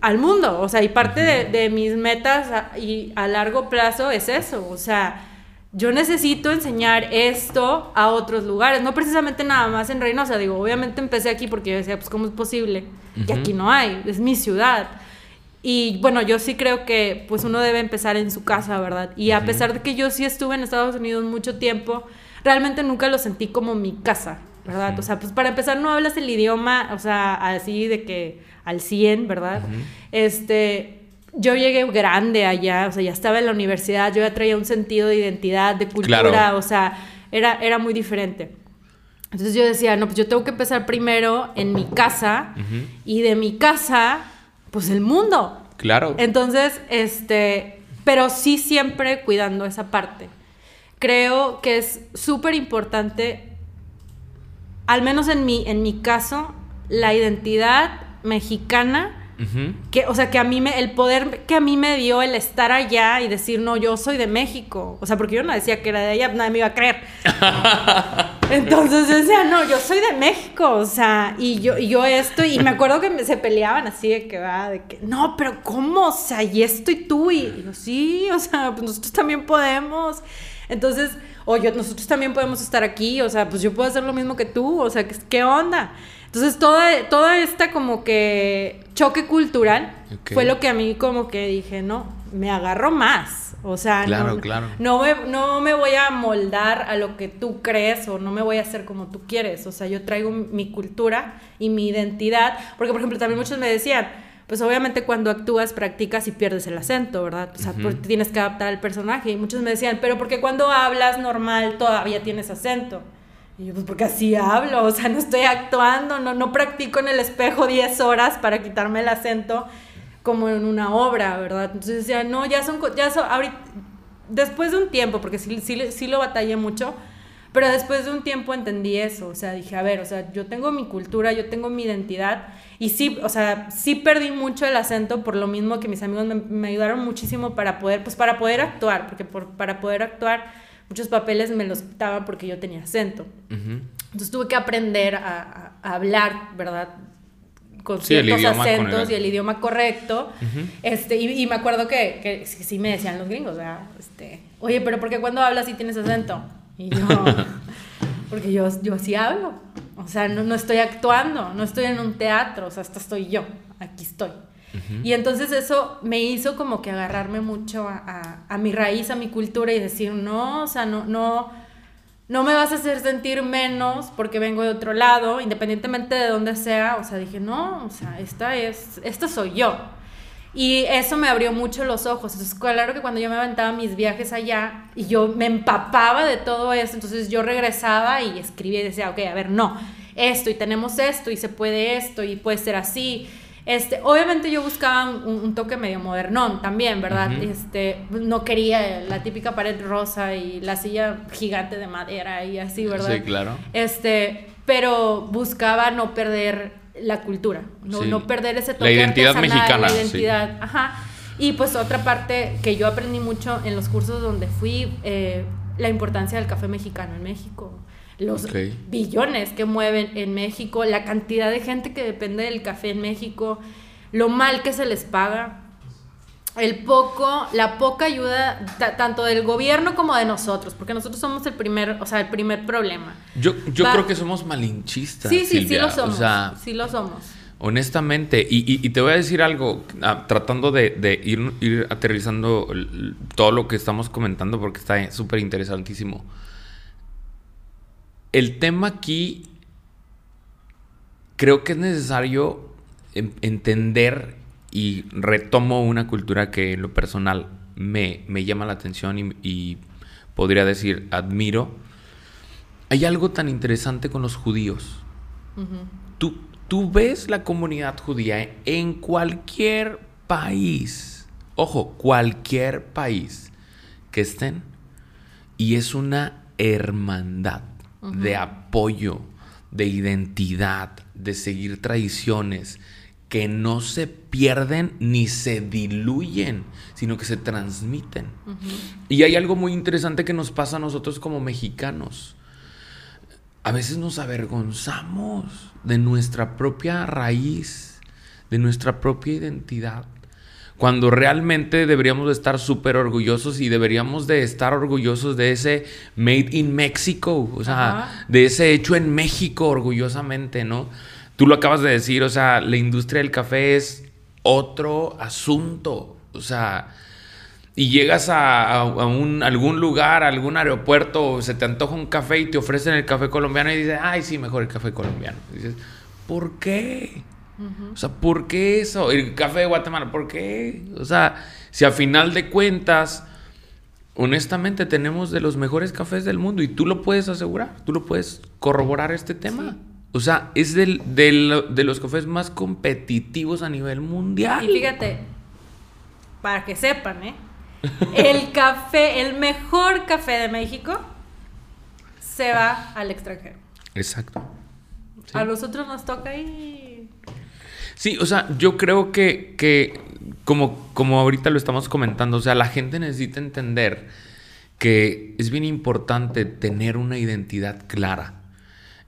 al mundo. O sea, y parte de, de mis metas a, y a largo plazo es eso. O sea, yo necesito enseñar esto a otros lugares, no precisamente nada más en Reynosa. Digo, obviamente empecé aquí porque yo decía, pues, ¿cómo es posible? Que aquí no hay, es mi ciudad. Y bueno, yo sí creo que pues uno debe empezar en su casa, ¿verdad? Y a pesar de que yo sí estuve en Estados Unidos mucho tiempo, realmente nunca lo sentí como mi casa, ¿verdad? O sea, pues para empezar no hablas el idioma, o sea, así de que al 100, ¿verdad? Este, yo llegué grande allá, o sea, ya estaba en la universidad, yo ya traía un sentido de identidad, de cultura, Claro. o sea, era, era muy diferente. Entonces yo decía, no, pues yo tengo que empezar primero en mi casa y de mi casa, pues el mundo. Claro. Entonces, este, pero sí siempre cuidando esa parte. Creo que es súper importante, al menos en mi, en mi caso, la identidad mexicana Que, o sea, que a mí me, el poder que a mí me dio el estar allá y decir, no, yo soy de México. O sea, porque yo no decía que era de allá, nadie me iba a creer. [laughs] Entonces yo decía, no, yo soy de México, o sea, y yo, y yo esto, y me acuerdo que me- se peleaban así de que va, de que, no, pero ¿cómo? O sea, y esto y tú, y, y yo, sí, o sea, pues nosotros también podemos. Entonces, o yo, nosotros también podemos estar aquí, o sea, pues yo puedo hacer lo mismo que tú, o sea, ¿qué, onda? Entonces, toda, toda esta como que choque cultural fue lo que a mí como que dije, no, me agarro más. O sea, Claro, no, claro. no me, no me voy a moldar a lo que tú crees o no me voy a hacer como tú quieres. O sea, yo traigo mi cultura y mi identidad. Porque, por ejemplo, también muchos me decían, pues obviamente cuando actúas, practicas y pierdes el acento, ¿verdad? O sea, porque tienes que adaptar al personaje. Y muchos me decían, pero porque cuando hablas normal todavía tienes acento. Y yo, pues porque así hablo, o sea, no estoy actuando, no, no practico en el espejo 10 horas para quitarme el acento como en una obra, ¿verdad? Entonces decía, no, ya son, ya son, ahorita, después de un tiempo, porque sí, sí, sí lo batallé mucho, Pero después de un tiempo entendí eso, o sea, dije, a ver, o sea, yo tengo mi cultura, yo tengo mi identidad y sí, o sea, sí perdí mucho el acento por lo mismo que mis amigos me, ayudaron muchísimo para poder, pues para poder actuar, porque por, para poder actuar muchos papeles me los daban porque yo tenía acento. Entonces tuve que aprender a, hablar, ¿verdad? Con ciertos acentos y el idioma correcto. este, y, me acuerdo que, que, sí me decían los gringos, ¿verdad? Este, Oye, pero ¿por qué cuando hablas sí tienes acento? Y yo, [laughs] porque yo, yo sí hablo. O sea, no, no estoy actuando, no estoy en un teatro, o sea, hasta estoy yo, aquí estoy. Y entonces eso me hizo como que agarrarme mucho a, a, mi raíz, a mi cultura y decir, no, o sea, no, no, no me vas a hacer sentir menos porque vengo de otro lado, independientemente de dónde sea. O sea, dije, no, o sea, esta es, esta soy yo. Y eso me abrió mucho los ojos. Entonces, claro que cuando yo me aventaba mis viajes allá y yo me empapaba de todo eso, entonces yo regresaba y escribía y decía, ok, a ver, no, esto y tenemos esto y se puede esto y puede ser así. Este, obviamente yo buscaba un, toque medio modernón también, ¿verdad? Este, no quería la típica pared rosa y la silla gigante de madera y así, ¿verdad? Sí, claro. Este, pero buscaba no perder la cultura, no, no perder ese toque La identidad mexicana. La identidad, ajá. Y pues otra parte que yo aprendí mucho en los cursos donde fui, eh, la importancia del café mexicano en México. Los billones que mueven en México, la cantidad de gente que depende del café en México, lo mal que se les paga el poco, la poca ayuda tanto del gobierno como de nosotros, porque nosotros somos el primer, o sea, el primer problema. Yo, yo creo que somos malinchistas. Sí, sí, sí lo somos. sí lo somos. Honestamente, y, te voy a decir algo, ah, tratando de, ir, ir, aterrizando todo lo que estamos comentando, porque está súper interesantísimo. El tema aquí, creo que es necesario entender y retomo una cultura que en lo personal me, llama la atención y, podría decir admiro. Hay algo tan interesante con los judíos. tú, tú ves la comunidad judía en cualquier país, ojo, cualquier país que estén, y es una hermandad de apoyo, de identidad, de seguir tradiciones, que no se pierden ni se diluyen, sino que se transmiten. Y hay algo muy interesante que nos pasa a nosotros como mexicanos. A veces nos avergonzamos de nuestra propia raíz, de nuestra propia identidad, cuando realmente deberíamos de estar súper orgullosos y deberíamos de estar orgullosos de ese Made in Mexico, o sea, de ese hecho en México orgullosamente, ¿no? Tú lo acabas de decir, o sea, la industria del café es otro asunto. O sea, y llegas a, algún lugar, a algún aeropuerto, se te antoja un café y te ofrecen el café colombiano y dices, ay, sí, mejor el café colombiano. dices, ¿por qué? O sea, ¿por qué eso? El café de Guatemala, ¿por qué? O sea, si a final de cuentas, honestamente tenemos de los mejores cafés del mundo y tú lo puedes asegurar, tú lo puedes corroborar este tema. O sea, es del, de los cafés más competitivos a nivel mundial. Y fíjate, para que sepan, ¿eh? El [laughs] café, el mejor café de México se va al extranjero. Exacto. A nosotros nos toca ahí. Sí, o sea, yo creo que, que como, como ahorita lo estamos comentando, o sea, la gente necesita entender que es bien importante tener una identidad clara.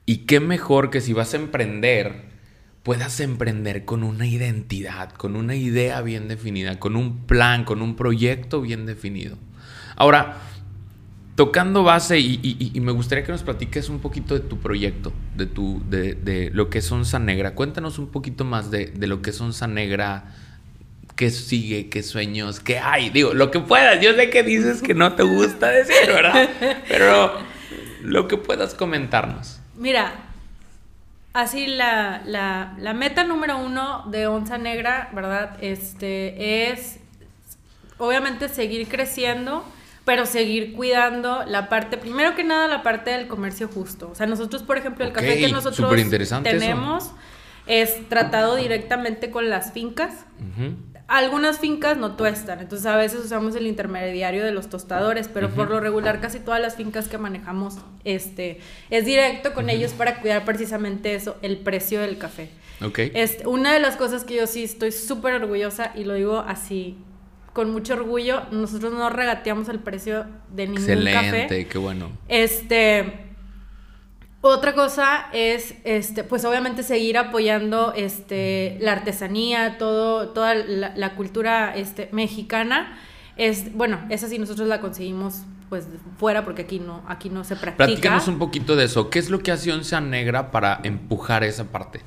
Y qué mejor que si vas a emprender, puedas emprender con una identidad, con una idea bien definida, con un plan, con un proyecto bien definido. Ahora, tocando base, y, me gustaría que nos platiques un poquito de tu proyecto, de, tu, de, lo que es Onza Negra. Cuéntanos un poquito más de, lo que es Onza Negra, qué sigue, qué sueños, qué hay. Digo, lo que puedas. Yo sé que dices que no te gusta decir, ¿verdad? [laughs] Pero lo que puedas comentarnos. Mira, así la, la, meta número uno de Onza Negra, ¿verdad? Este es obviamente seguir creciendo, pero seguir cuidando la parte, primero que nada, la parte del comercio justo. O sea, nosotros, por ejemplo, el café que nosotros tenemos es tratado directamente con las fincas. Algunas fincas no tuestan, entonces a veces usamos el intermediario de los tostadores, pero por lo regular casi todas las fincas que manejamos este, es directo con ellos para cuidar precisamente eso, el precio del café. Ok. Este, una de las cosas que yo sí estoy súper orgullosa y lo digo así con mucho orgullo, nosotros no regateamos el precio de ningún café. Excelente, qué bueno. Este, otra cosa es, este, pues obviamente seguir apoyando este, la artesanía, todo, toda la, cultura este, mexicana. Es, bueno, esa sí nosotros la conseguimos pues fuera porque aquí no, aquí no se practica. Platícanos un poquito de eso. ¿Qué es lo que hace Onza Negra para empujar esa parte?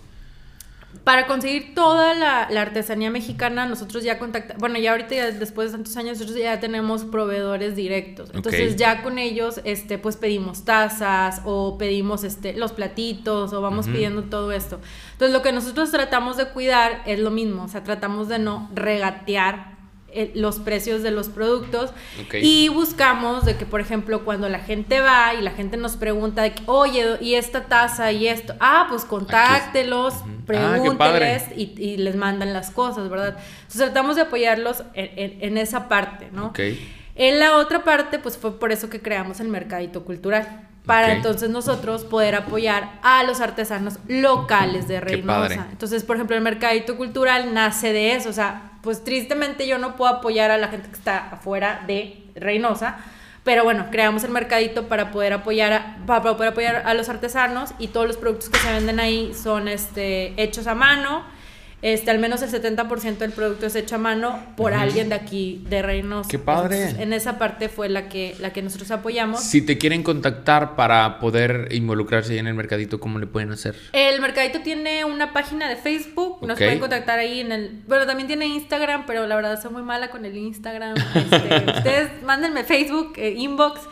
Para conseguir toda la, la artesanía mexicana, nosotros ya contactamos, bueno, ya ahorita, ya después de tantos años, nosotros ya tenemos proveedores directos. Entonces ya con ellos, este, pues pedimos tazas o pedimos este, los platitos o vamos pidiendo todo esto. Entonces lo que nosotros tratamos de cuidar es lo mismo, o sea, tratamos de no regatear los precios de los productos y buscamos de que, por ejemplo, cuando la gente va y la gente nos pregunta de que, oye, ¿y esta taza y esto? Ah, pues contáctelos. Ah, pregúnteles y, y les mandan las cosas, ¿verdad? Entonces tratamos de apoyarlos en, en- en esa parte, ¿no? En la otra parte, pues fue por eso que creamos el mercadito cultural. Para Ok. entonces nosotros poder apoyar a los artesanos locales de Reynosa. Entonces, por ejemplo, el mercadito cultural nace de eso. O sea, pues tristemente yo no puedo apoyar a la gente que está afuera de Reynosa. Pero bueno, creamos el mercadito para poder apoyar a, para poder apoyar a los artesanos y todos los productos que se venden ahí son este, hechos a mano. Este, al menos el 70% del producto es hecho a mano por alguien de aquí, de Reynosa. ¡Qué padre! Entonces, en esa parte fue la que, la que nosotros apoyamos. Si te quieren contactar para poder involucrarse ahí en el mercadito, ¿cómo le pueden hacer? El mercadito tiene una página de Facebook, nos pueden contactar ahí en el... Bueno, también tiene Instagram, pero la verdad soy muy mala con el Instagram. Este, [laughs] ustedes mándenme Facebook, eh, inbox.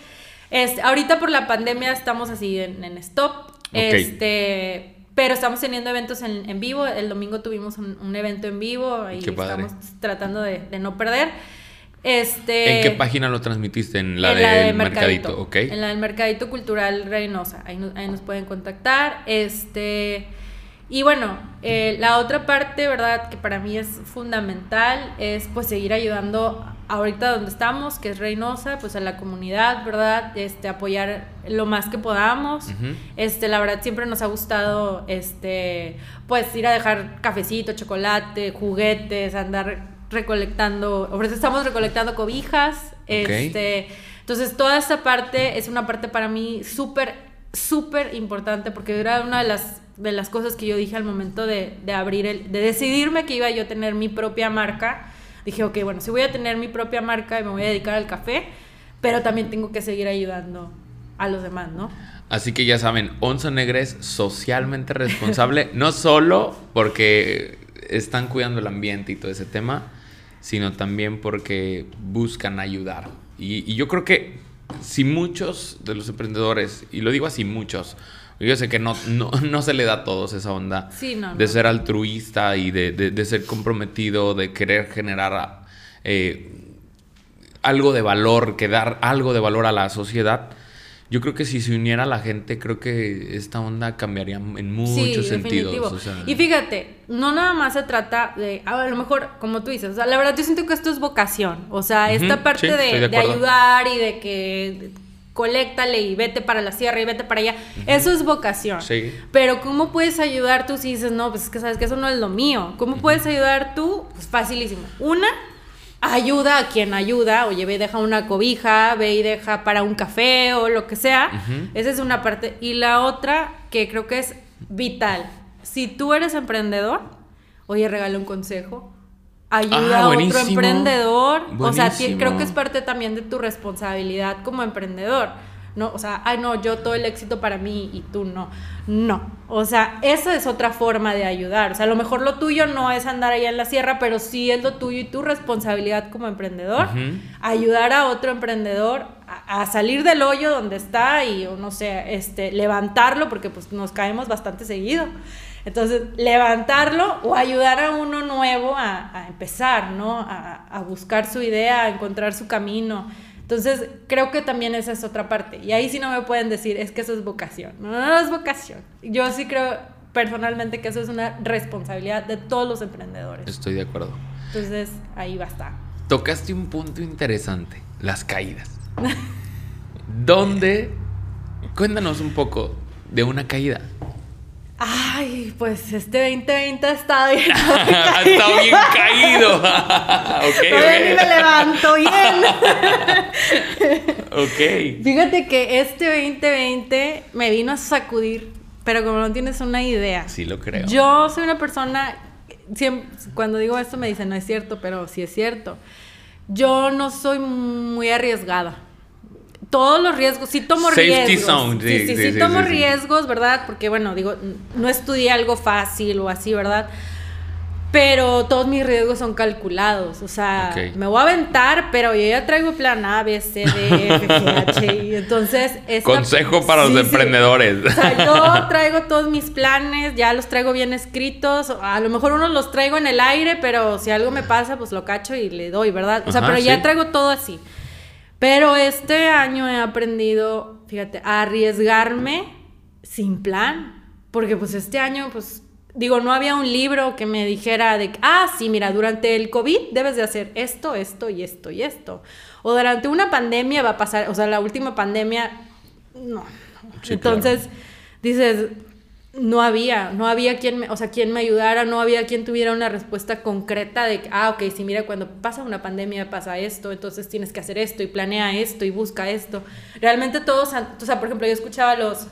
Este, ahorita por la pandemia estamos así en, en stop. Este, pero estamos teniendo eventos en, en vivo. El domingo tuvimos un, un evento en vivo y Qué padre. estamos tratando de, de no perder. Este, ¿En qué página lo transmitiste? En la en del del mercadito, ¿ok? En la del Mercadito Cultural Reynosa. Ahí, ahí nos pueden contactar. Este. Y bueno, eh, la otra parte, ¿verdad? Que para mí es fundamental es pues seguir ayudando ahorita donde estamos, que es Reynosa, pues a la comunidad, ¿verdad? Este, apoyar lo más que podamos. Este, la verdad siempre nos ha gustado, este, pues ir a dejar cafecito, chocolate, juguetes, andar recolectando, ahorita estamos recolectando cobijas, este, entonces toda esta parte es una parte para mí súper, súper importante porque era una de las, de las cosas que yo dije al momento de, de abrir el, de decidirme que iba yo a tener mi propia marca, dije, ok, bueno, si voy a tener mi propia marca y me voy a dedicar al café, pero también tengo que seguir ayudando a los demás, ¿no? Así que ya saben, Onza Negra es socialmente responsable, [laughs] no solo porque están cuidando el ambiente y todo ese tema, sino también porque buscan ayudar. Y, y yo creo que si muchos de los emprendedores, y lo digo así muchos, yo sé que no, no, [laughs] no se le da a todos esa onda Sí, no, de ser altruista y de, de- de ser comprometido, de querer generar eh, algo de valor, que dar algo de valor a la sociedad. Yo creo que si se uniera la gente, creo que esta onda cambiaría en muchos sentidos. definitivo. o sea. Y fíjate, no nada más se trata de, a lo mejor, como tú dices, o sea, la verdad yo siento que esto es vocación, o sea, esta parte sí, de, ayudar y de que coléctale y vete para la sierra y vete para allá, eso es vocación. Sí. Pero ¿cómo puedes ayudar tú si dices, no, pues es que sabes que eso no es lo mío? ¿Cómo puedes ayudar tú? Pues facilísimo. Una, ayuda a quien ayuda, oye, ve y deja una cobija, ve y deja para un café o lo que sea. Esa es una parte. Y la otra, que creo que es vital, si tú eres emprendedor, oye, regala un consejo. Ayuda Ah, a otro buenísimo. emprendedor. O sea, creo que es parte también de tu responsabilidad como emprendedor. No, o sea, ay no, yo todo el éxito para mí y tú no. No. O sea, esa es otra forma de ayudar. O sea, a lo mejor lo tuyo no es andar allá en la sierra, pero sí es lo tuyo y tu responsabilidad como emprendedor. Ayudar a otro emprendedor a, a salir del hoyo donde está y, o no sé, este, levantarlo, porque pues nos caemos bastante seguido. Entonces, levantarlo o ayudar a uno nuevo a, a empezar, ¿no? A, a buscar su idea, a encontrar su camino. Entonces, creo que también esa es otra parte. Y ahí sí no me pueden decir, es que eso es vocación. No, no, es vocación. Yo sí creo personalmente que eso es una responsabilidad de todos los emprendedores. Estoy de acuerdo. Entonces, ahí va a estar. Tocaste un punto interesante, las caídas. ¿Dónde? Cuéntanos un poco de una caída. Ay, pues este 2020 ha estado bien. [laughs] ha estado bien caído. [laughs] okay, Todavía ni me levanto bien. ok. Fíjate que este 2020 me vino a sacudir, pero como no tienes una idea. Sí, lo creo. Yo soy una persona, siempre, cuando digo esto me dicen, no es cierto, pero sí es cierto. Yo no soy muy arriesgada todos los riesgos, sí tomo riesgos. sí, sí, sí, tomo riesgos, ¿verdad? Porque, bueno, digo, no estudié algo fácil o así, ¿verdad? Pero todos mis riesgos son calculados. O sea, me voy a aventar, pero yo ya traigo plan A, B, C, D, F, G, H. Y [laughs] entonces. Consejo para los emprendedores. O sea, yo [laughs] traigo todos mis planes, ya los traigo bien escritos. A lo mejor unos los traigo en el aire, pero si algo me pasa, pues lo cacho y le doy, ¿verdad? O sea, pero ya traigo todo así. Pero este año he aprendido, fíjate, a arriesgarme sin plan. Porque pues este año, pues, digo, no había un libro que me dijera de, ah, sí, mira, durante el COVID debes de hacer esto, esto y esto y esto. O durante una pandemia va a pasar, o sea, la última pandemia, no. Entonces, dices, no había, no había quien me, o sea, quien me ayudara, no había quien tuviera una respuesta concreta de que, ah, ok, sí, mira, cuando pasa una pandemia pasa esto, entonces tienes que hacer esto y planea esto y busca esto. Realmente todos, o sea, por ejemplo, yo escuchaba los,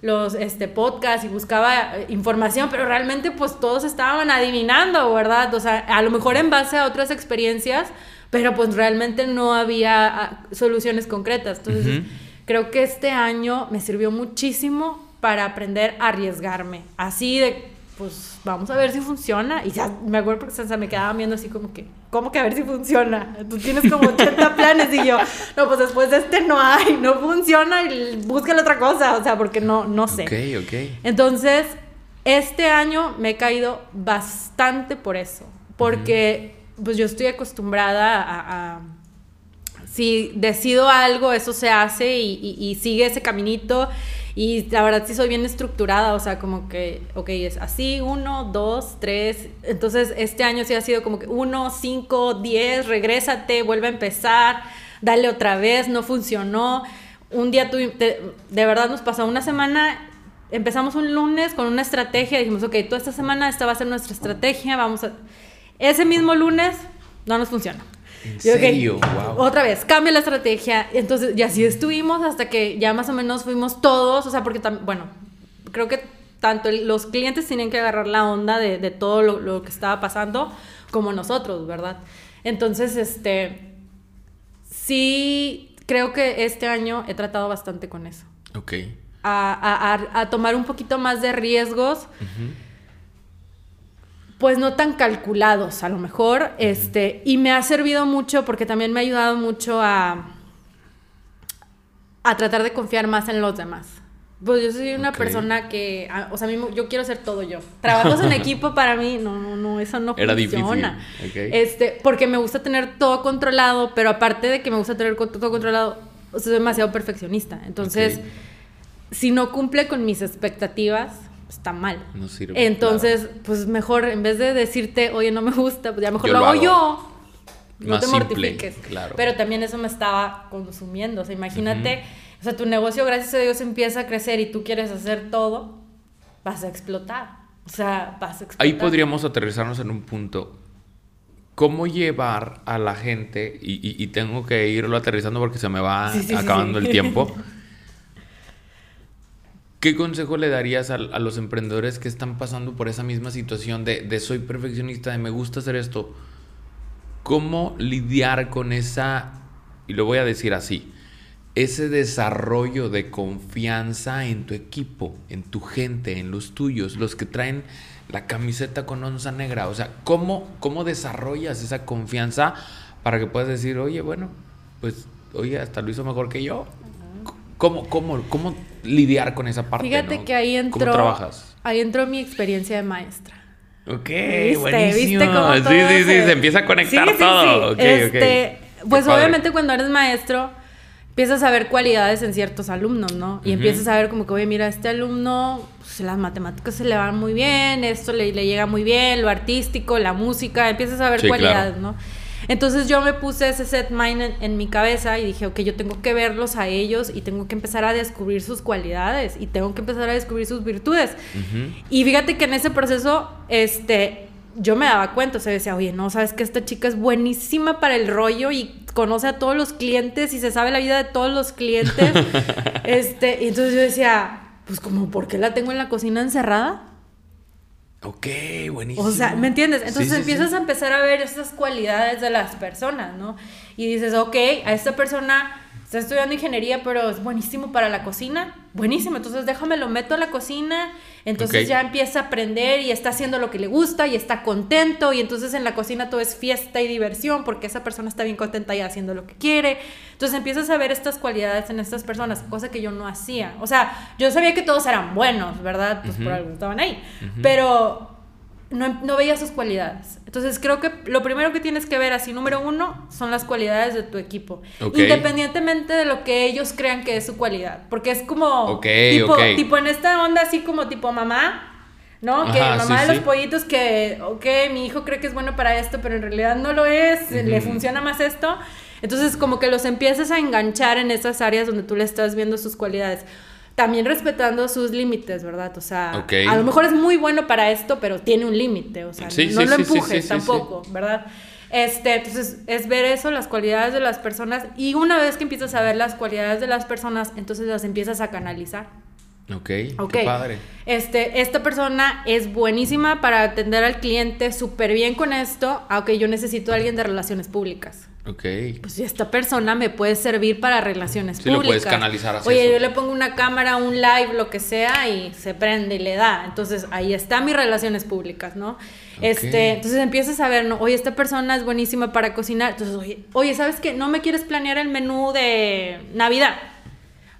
los este, podcasts y buscaba eh, información, pero realmente pues todos estaban adivinando, ¿verdad? O sea, a lo mejor en base a otras experiencias, pero pues realmente no había ah, soluciones concretas. Entonces, creo que este año me sirvió muchísimo para aprender a arriesgarme. Así de, pues vamos a ver si funciona. Y ya me acuerdo porque se me quedaba viendo así como que, ¿cómo que a ver si funciona? Tú tienes como 80 planes y yo, no, pues después de este no hay, no funciona y búscale otra cosa, o sea, porque no, no sé. Ok, ok. Entonces, este año me he caído bastante por eso, porque pues yo estoy acostumbrada a, si decido algo, eso se hace y, y sigue ese caminito y la verdad sí soy bien estructurada, o sea, como que, ok, es así, uno, dos, tres. Entonces, este año sí ha sido como que uno, cinco, diez, regrésate, vuelve a empezar, dale otra vez, no funcionó. Un día tú, de verdad nos pasó una semana empezamos un lunes con una estrategia, dijimos, ok, toda esta semana esta va a ser nuestra estrategia, vamos a... Ese mismo lunes no nos funciona. ¿En serio? Otra vez, cambia la estrategia. Entonces, y así estuvimos hasta que ya más o menos fuimos todos, o sea, porque, bueno, creo que tanto los clientes tienen que agarrar la onda de, todo lo, que estaba pasando, como nosotros, ¿verdad? Entonces, este, sí, creo que este año he tratado bastante con eso. Ok. A, tomar un poquito más de riesgos pues no tan calculados a lo mejor, este, y me ha servido mucho porque también me ha ayudado mucho a, a tratar de confiar más en los demás. Pues yo soy una persona que, o sea, yo quiero hacer todo yo. Trabajos en [laughs] equipo para mí, no, no, no, eso no Era funciona. Este, porque me gusta tener todo controlado, pero aparte de que me gusta tener todo controlado, soy demasiado perfeccionista. Entonces, si no cumple con mis expectativas, está mal. No sirve. Entonces, pues mejor, en vez de decirte, oye, no me gusta, pues ya mejor lo, hago, yo. No te mortifiques. claro. Pero también eso me estaba consumiendo. O sea, imagínate, o sea, tu negocio, gracias a Dios, empieza a crecer y tú quieres hacer todo, vas a explotar. O sea, vas a explotar. Ahí podríamos aterrizarnos en un punto. ¿Cómo llevar a la gente, y, tengo que irlo aterrizando porque se me va acabando el tiempo? [laughs] ¿Qué consejo le darías a, los emprendedores que están pasando por esa misma situación de, soy perfeccionista, de me gusta hacer esto? ¿Cómo lidiar con esa, y lo voy a decir así, ese desarrollo de confianza en tu equipo, en tu gente, en los tuyos, los que traen la camiseta con onza negra? O sea, ¿cómo, cómo desarrollas esa confianza para que puedas decir, oye, bueno, pues, oye, hasta lo hizo mejor que yo? ¿Cómo, cómo, cómo lidiar con esa parte? Fíjate que ahí entró. ¿Cómo trabajas? Ahí entró mi experiencia de maestra. Ok, buenísimo. sí, sí, sí, se empieza a conectar todo. este, Pues obviamente cuando eres maestro, empiezas a ver cualidades en ciertos alumnos, ¿no? Y empiezas a ver como que, oye, mira, este alumno, pues, las matemáticas se le van muy bien, esto le, le, llega muy bien, lo artístico, la música, empiezas a ver cualidades, ¿no? Entonces yo me puse ese set mind en, mi cabeza y dije, ok, yo tengo que verlos a ellos y tengo que empezar a descubrir sus cualidades y tengo que empezar a descubrir sus virtudes. Y fíjate que en ese proceso, este, yo me daba cuenta, o sea, decía, oye, no, sabes que esta chica es buenísima para el rollo y conoce a todos los clientes y se sabe la vida de todos los clientes. [laughs] este, y entonces yo decía, pues como, ¿por qué la tengo en la cocina encerrada? Ok, buenísimo. O sea, ¿me entiendes? Entonces empiezas a empezar a ver esas cualidades de las personas, ¿no? Y dices, ok, a esta persona está estudiando ingeniería, pero es buenísimo para la cocina. Buenísimo, entonces déjame lo meto a la cocina. Entonces ya empieza a aprender y está haciendo lo que le gusta y está contento. Y entonces en la cocina todo es fiesta y diversión porque esa persona está bien contenta y haciendo lo que quiere. Entonces empiezas a ver estas cualidades en estas personas, cosa que yo no hacía. O sea, yo sabía que todos eran buenos, ¿verdad? Pues por algo estaban ahí. Pero no, veía sus cualidades. Entonces creo que lo primero que tienes que ver así, número uno, son las cualidades de tu equipo. Independientemente de lo que ellos crean que es su cualidad. Porque es como tipo, tipo en esta onda así como tipo mamá. ¿no? que mamá de los pollitos que, ok, mi hijo cree que es bueno para esto, pero en realidad no lo es, le funciona más esto. Entonces, como que los empiezas a enganchar en esas áreas donde tú le estás viendo sus cualidades también respetando sus límites, ¿verdad? O sea, a lo mejor es muy bueno para esto, pero tiene un límite, o sea, no lo empujes tampoco, ¿verdad? Este, entonces es ver eso, las cualidades de las personas y una vez que empiezas a ver las cualidades de las personas, entonces las empiezas a canalizar. Ok, okay. Qué padre. Este, esta persona es buenísima para atender al cliente súper bien con esto, aunque yo necesito a alguien de relaciones públicas. Ok. Pues esta persona me puede servir para relaciones sí, públicas. lo puedes canalizar. Oye, yo le pongo una cámara, un live, lo que sea, y se prende y le da. Entonces, ahí están mis relaciones públicas, ¿no? Este, entonces empiezas a ver, ¿no? Oye, esta persona es buenísima para cocinar. Entonces, oye, oye, ¿sabes qué? No me quieres planear el menú de Navidad.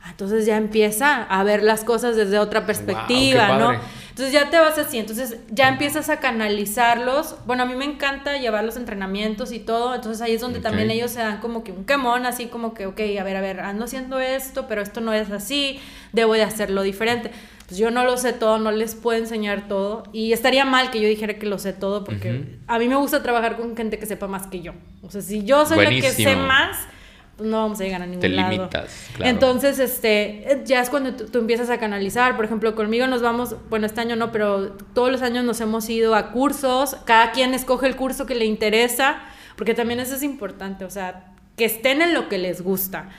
Ah, entonces ya empieza a ver las cosas desde otra perspectiva, ¿no? Entonces ya te vas así, entonces ya empiezas a canalizarlos. Bueno, a mí me encanta llevar los entrenamientos y todo, entonces ahí es donde también ellos se dan como que un quemón, así como que, ok, a ver, a ver, ando haciendo esto, pero esto no es así, debo de hacerlo diferente. Pues yo no lo sé todo, no les puedo enseñar todo. Y estaría mal que yo dijera que lo sé todo, porque a mí me gusta trabajar con gente que sepa más que yo. O sea, si yo soy la que sé más, pues no vamos a llegar a ningún Te lado. limitas, claro. Entonces, este, ya es cuando tú, empiezas a canalizar. Por ejemplo, conmigo nos vamos, bueno, este año no, pero todos los años nos hemos ido a cursos. Cada quien escoge el curso que le interesa, porque también eso es importante, o sea, que estén en lo que les gusta.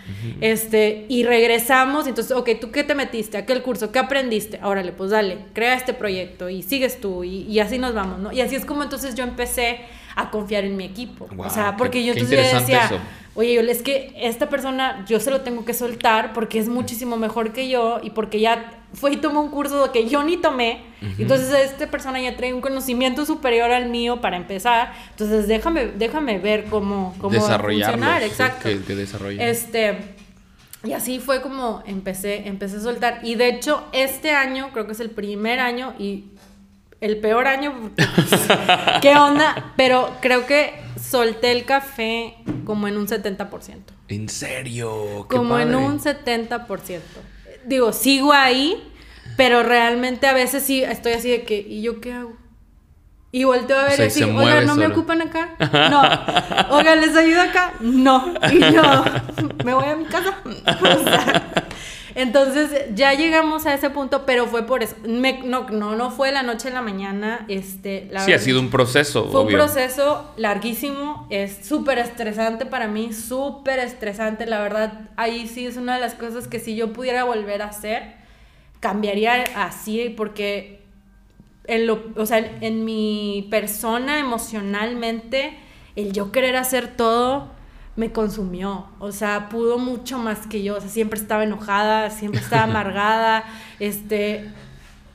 Este, y regresamos, entonces, ok, ¿tú qué te metiste? ¿Aquel curso? ¿Qué aprendiste? Órale, pues dale, crea este proyecto y sigues tú y, y así nos vamos, ¿no? Y así es como entonces yo empecé a confiar en mi equipo. o sea, porque yo entonces decía, oye, yo es que esta persona yo se lo tengo que soltar porque es muchísimo mejor que yo y porque ya fue y tomó un curso que yo ni tomé. Entonces esta persona ya trae un conocimiento superior al mío para empezar. Entonces déjame, déjame ver cómo, cómo funcionar. Exacto. Que, que este y así fue como empecé, empecé a soltar. Y de hecho, este año, creo que es el primer año, y el peor año, [laughs] ¿qué onda? Pero creo que solté el café como en un 70%. ¿En serio? como en un 70%. Digo, sigo ahí, pero realmente a veces sí estoy así de que, ¿y yo qué hago? Y volteo a ver y así, oiga, ¿no me ocupan acá? [laughs] No. Oiga, ¿les ayudo acá? No. Y yo, ¿me voy a mi casa? [laughs] O sea, entonces ya llegamos a ese punto, pero fue por eso. no, no, no fue la noche en la mañana. Este, sí, ha sido un proceso. Fue un proceso larguísimo, es súper estresante para mí, súper estresante. La verdad, ahí sí es una de las cosas que si yo pudiera volver a hacer, cambiaría así, porque en, lo, o sea, en mi persona emocionalmente, el yo querer hacer todo me consumió. O sea, pudo mucho más que yo. O sea, siempre estaba enojada, siempre estaba [laughs] amargada. este,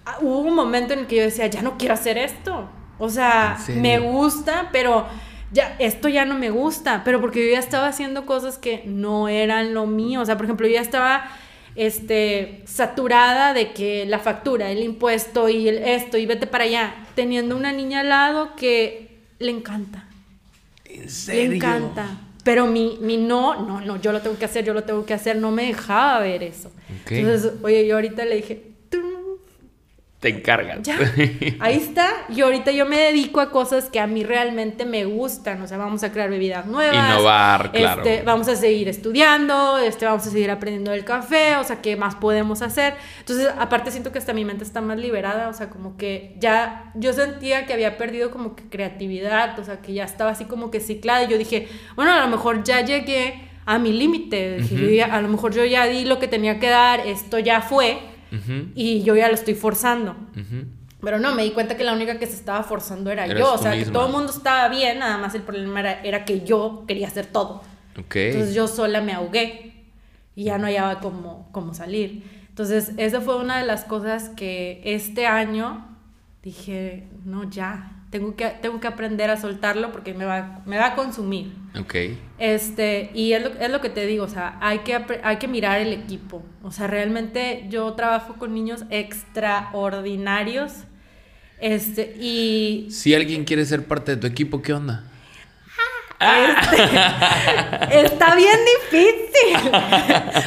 ah, hubo un momento en el que yo decía, ya no quiero hacer esto. O sea, me gusta, pero ya, esto ya no me gusta. Pero porque yo ya estaba haciendo cosas que no eran lo mío. O sea, por ejemplo, yo ya estaba este, saturada de que la factura, el impuesto y el esto y vete para allá, teniendo una niña al lado que le encanta. ¿En serio? Le encanta. Pero mi, mi no, no, no, yo lo tengo que hacer, yo lo tengo que hacer, no me dejaba ver eso. Entonces, oye, yo ahorita le dije, "Tum, Te encargas. ya, [laughs] ahí está. Y ahorita yo me dedico a cosas que a mí realmente me gustan. O sea, vamos a crear bebidas nuevas. Innovar, claro. Este, vamos a seguir estudiando, este, vamos a seguir aprendiendo del café, o sea, ¿qué más podemos hacer? Entonces, aparte siento que hasta mi mente está más liberada, o sea, como que ya yo sentía que había perdido como que creatividad, o sea, que ya estaba así como que ciclada y yo dije, bueno, a lo mejor ya llegué a mi límite, yo ya- a lo mejor yo ya di lo que tenía que dar, esto ya fue Ujú, y yo ya lo estoy forzando. ujú. Pero no, me di cuenta que la única que se estaba forzando era Eres yo. O sea, que misma. todo el mundo estaba bien, nada más el problema era, era que yo quería hacer todo. Ok. Entonces yo sola me ahogué y ya no hallaba cómo, cómo salir. Entonces, esa fue una de las cosas que este año dije, no, ya, tengo que, tengo que aprender a soltarlo porque me va, me va a consumir. Ok. Este, y es lo, es lo que te digo, o sea, hay que, hay que mirar el equipo. O sea, realmente yo trabajo con niños extraordinarios. Este, y Si alguien quiere ser parte de tu equipo, ¿qué onda? este, [laughs] está bien difícil.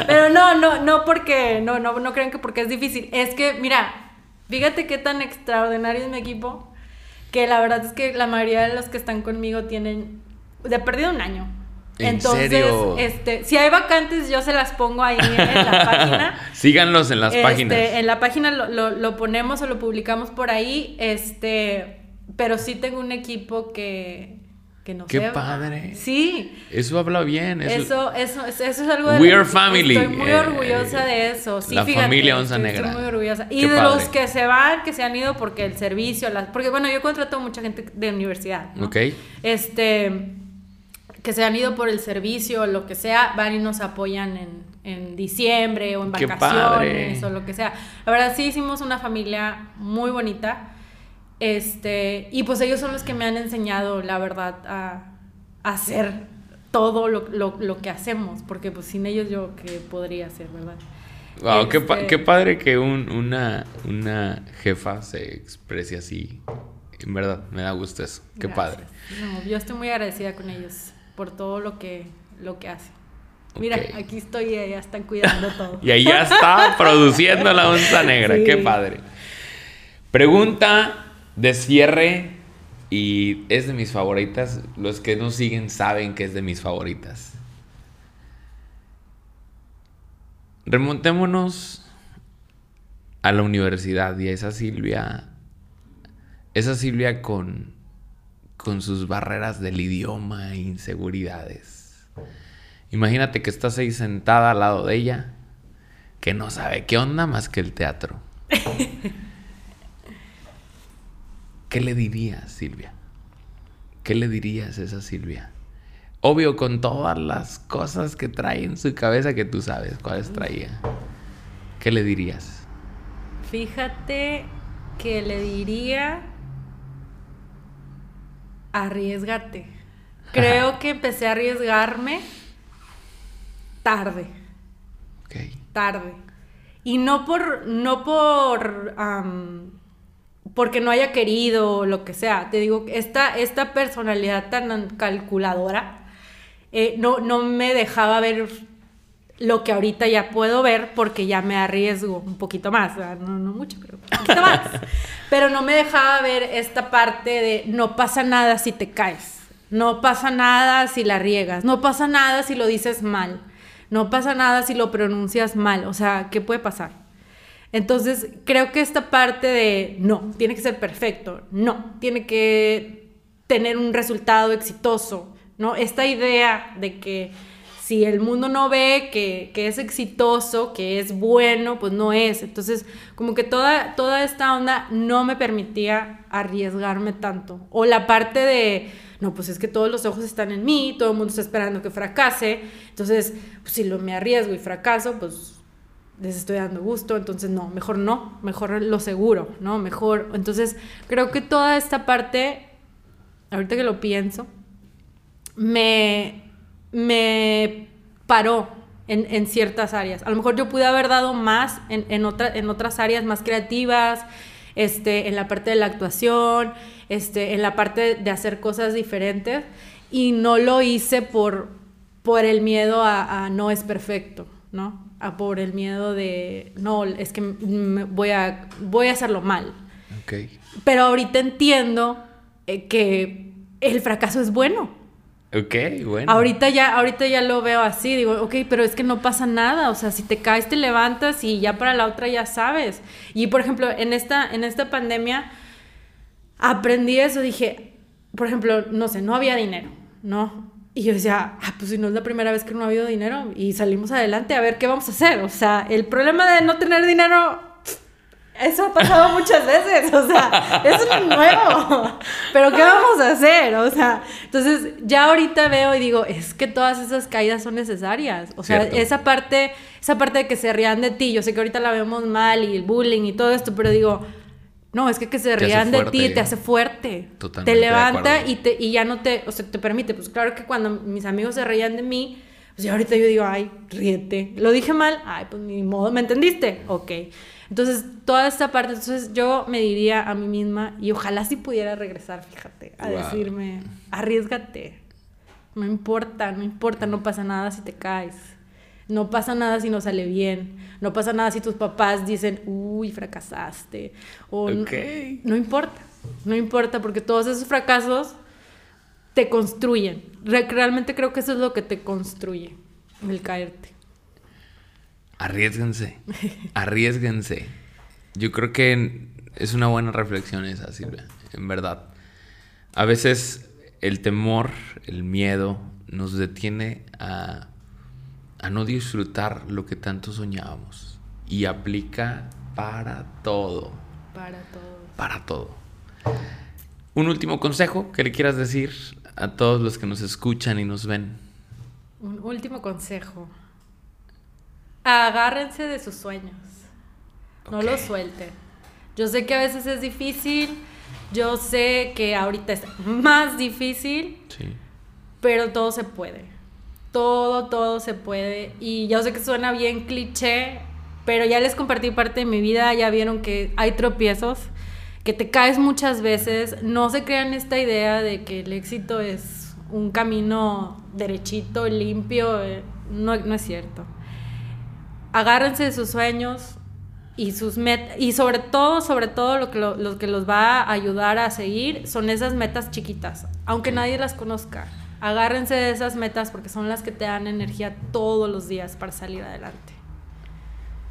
Pero no, no, no porque, no, no, no crean que porque es difícil. Es que, mira, fíjate qué tan extraordinario es mi equipo, que la verdad es que la mayoría de los que están conmigo tienen de perdido un año. ¿En Entonces, serio? este, si hay vacantes, yo se las pongo ahí en la [laughs] página. Síganlos en las Este, páginas. En la página lo, lo- lo ponemos o lo publicamos por ahí. Este, pero sí tengo un equipo que, que no ¡Qué padre! Sí. Eso habla bien. Eso, Eso, eso, eso, es algo de We are family. Estoy muy Eh, orgullosa de eso. Sí, la fíjate, familia Onza estoy- Negra. Estoy muy orgullosa. Y de padre. los que se van, que se han ido porque el servicio, las, porque bueno, yo contrato mucha gente de universidad, ¿no? Ok. Este, que se han ido por el servicio o lo que sea, van y nos apoyan en, en diciembre o en Qué vacaciones padre. o lo que sea. La verdad sí hicimos una familia muy bonita. Este, y pues ellos son los que me han enseñado, la verdad, a, a hacer todo lo, lo- lo que hacemos, porque pues sin ellos yo qué podría hacer, ¿verdad? Wow, qué, pa- Este, qué padre que un- una, una jefa se exprese así. En verdad, me da gusto eso. Qué gracias. padre. No, yo estoy muy agradecida con ellos por todo lo que, lo que hacen. Mira, aquí estoy y ya están cuidando todo. [laughs] Y allá está produciendo la onza negra. Sí. Qué padre. Pregunta de cierre. Y es de mis favoritas. Los que nos siguen saben que es de mis favoritas. Remontémonos a la universidad y a esa Silvia. Esa Silvia con, con sus barreras del idioma e inseguridades. Imagínate que estás ahí sentada al lado de ella, que no sabe qué onda más que el teatro. [laughs] ¿Qué le dirías, Silvia? ¿Qué le dirías a esa Silvia? Obvio, con todas las cosas que trae en su cabeza que tú sabes cuáles traía. ¿Qué le dirías? Fíjate que le diría arriesgate. [laughs] Creo que empecé a arriesgarme tarde, Ok. tarde. Y no por, no por, porque no haya querido o lo que sea. Te digo, esta, esta personalidad tan calculadora eh, no, no me dejaba ver lo que ahorita ya puedo ver porque ya me arriesgo un poquito más, no, no mucho, pero un poquito más. [laughs] Pero no me dejaba ver esta parte de no pasa nada si te caes, no pasa nada si la riegas, no pasa nada si lo dices mal, no pasa nada si lo pronuncias mal, o sea, ¿qué puede pasar? Entonces, creo que esta parte de no, tiene que ser perfecto, no, tiene que tener un resultado exitoso, ¿no? Esta idea de que si el mundo no ve que, que es exitoso, que es bueno, pues no es. Entonces, como que toda, toda esta onda no me permitía arriesgarme tanto. O la parte de, no, pues es que todos los ojos están en mí, todo el mundo está esperando que fracase. Entonces, pues si lo me arriesgo y fracaso, pues les estoy dando gusto, entonces no, mejor no, mejor lo seguro, ¿no? Mejor. Entonces, creo que toda esta parte, ahorita que lo pienso, me, me paró en, en ciertas áreas. A lo mejor yo pude haber dado más en, en, otra- en otras áreas más creativas, este, en la parte de la actuación, este, en la parte de hacer cosas diferentes, y no lo hice por, por el miedo a, no es perfecto, ¿no? A por el miedo de, no, es que voy a, voy a hacerlo mal. Okay. Pero ahorita entiendo eh, que el fracaso es bueno. Ok, bueno. Ahorita ya, ahorita ya lo veo así, digo, ok, pero es que no pasa nada, o sea, si te caes te levantas y ya para la otra ya sabes. Y por ejemplo, en esta, en esta pandemia aprendí eso, dije, por ejemplo, no sé, no había dinero, ¿no? Y yo decía, ah, pues si no es la primera vez que no ha habido dinero y salimos adelante, a ver qué vamos a hacer. O sea, el problema de no tener dinero, eso ha pasado muchas veces, o sea, eso no es nuevo. Pero ¿qué vamos a hacer? O sea, entonces ya ahorita veo y digo, es que todas esas caídas son necesarias. O sea, esa parte, esa parte de que se rían de ti, yo sé que ahorita la vemos mal y el bullying y todo esto, pero digo, no, es que que se rían de ti te hace fuerte. Totalmente te levanta y, te, y ya no te, o sea, te permite. Pues claro que cuando mis amigos se reían de mí, pues ahorita yo digo, ay, ríete. Lo dije mal, ay, pues ni modo, ¿me entendiste? Ok. Entonces, toda esta parte, entonces yo me diría a mí misma, y ojalá si pudiera regresar, fíjate, a decirme, arriesgate. No importa, no importa, no pasa nada si te caes. No pasa nada si no sale bien. No pasa nada si tus papás dicen, uy, fracasaste. O no, importa. No importa porque todos esos fracasos te construyen. realmente creo que eso es lo que te construye, el caerte. Arriesguense. [laughs] Arriesguense. Yo creo que es una buena reflexión esa, Silvia. En verdad. A veces el temor, el miedo, nos detiene a a no disfrutar lo que tanto soñábamos. Y aplica para todo. Para todo. Para todo. Un último consejo que le quieras decir a todos los que nos escuchan y nos ven. Un último consejo. Agárrense de sus sueños. No los suelten. Yo sé que a veces es difícil. Yo sé que ahorita es más difícil. Sí. Pero todo se puede todo, todo se puede. Y yo sé que suena bien cliché, pero ya les compartí parte de mi vida, ya vieron que hay tropiezos, que te caes muchas veces. No se crean esta idea de que el éxito es un camino derechito, limpio. Eh, no, no es cierto. Agárrense de sus sueños y sus metas, y sobre todo, sobre todo lo que, lo que los va a ayudar a seguir son esas metas chiquitas, aunque nadie las conozca Agárrense de esas metas porque son las que te dan energía todos los días para salir adelante.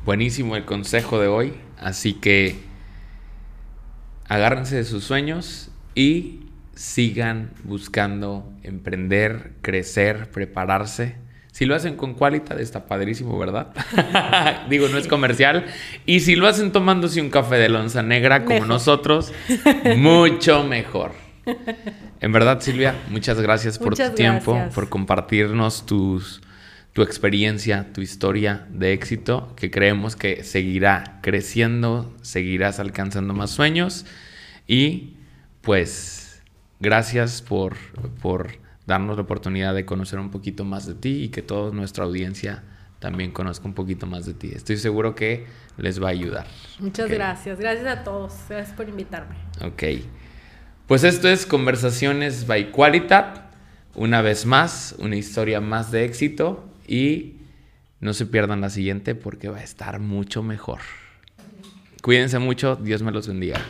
Buenísimo el consejo de hoy, así que agárrense de sus sueños y sigan buscando emprender, crecer, prepararse. Si lo hacen con Qualitat está padrísimo, ¿verdad? [laughs] Digo, no es comercial. Y si lo hacen tomándose un café de lonza negra como nosotros, mucho mejor. En verdad, Silvia, muchas gracias por tu tiempo, por compartirnos tus, tu experiencia, tu historia de éxito, que creemos que seguirá creciendo, seguirás alcanzando más sueños y pues gracias por, por darnos la oportunidad de conocer un poquito más de ti y que toda nuestra audiencia también conozca un poquito más de ti. Estoy seguro que les va a ayudar. Muchas gracias. Gracias a todos. Gracias por invitarme. Ok. Pues esto es Conversaciones by Qualitat. Una vez más, una historia más de éxito y no se pierdan la siguiente porque va a estar mucho mejor. Cuídense mucho, Dios me los bendiga.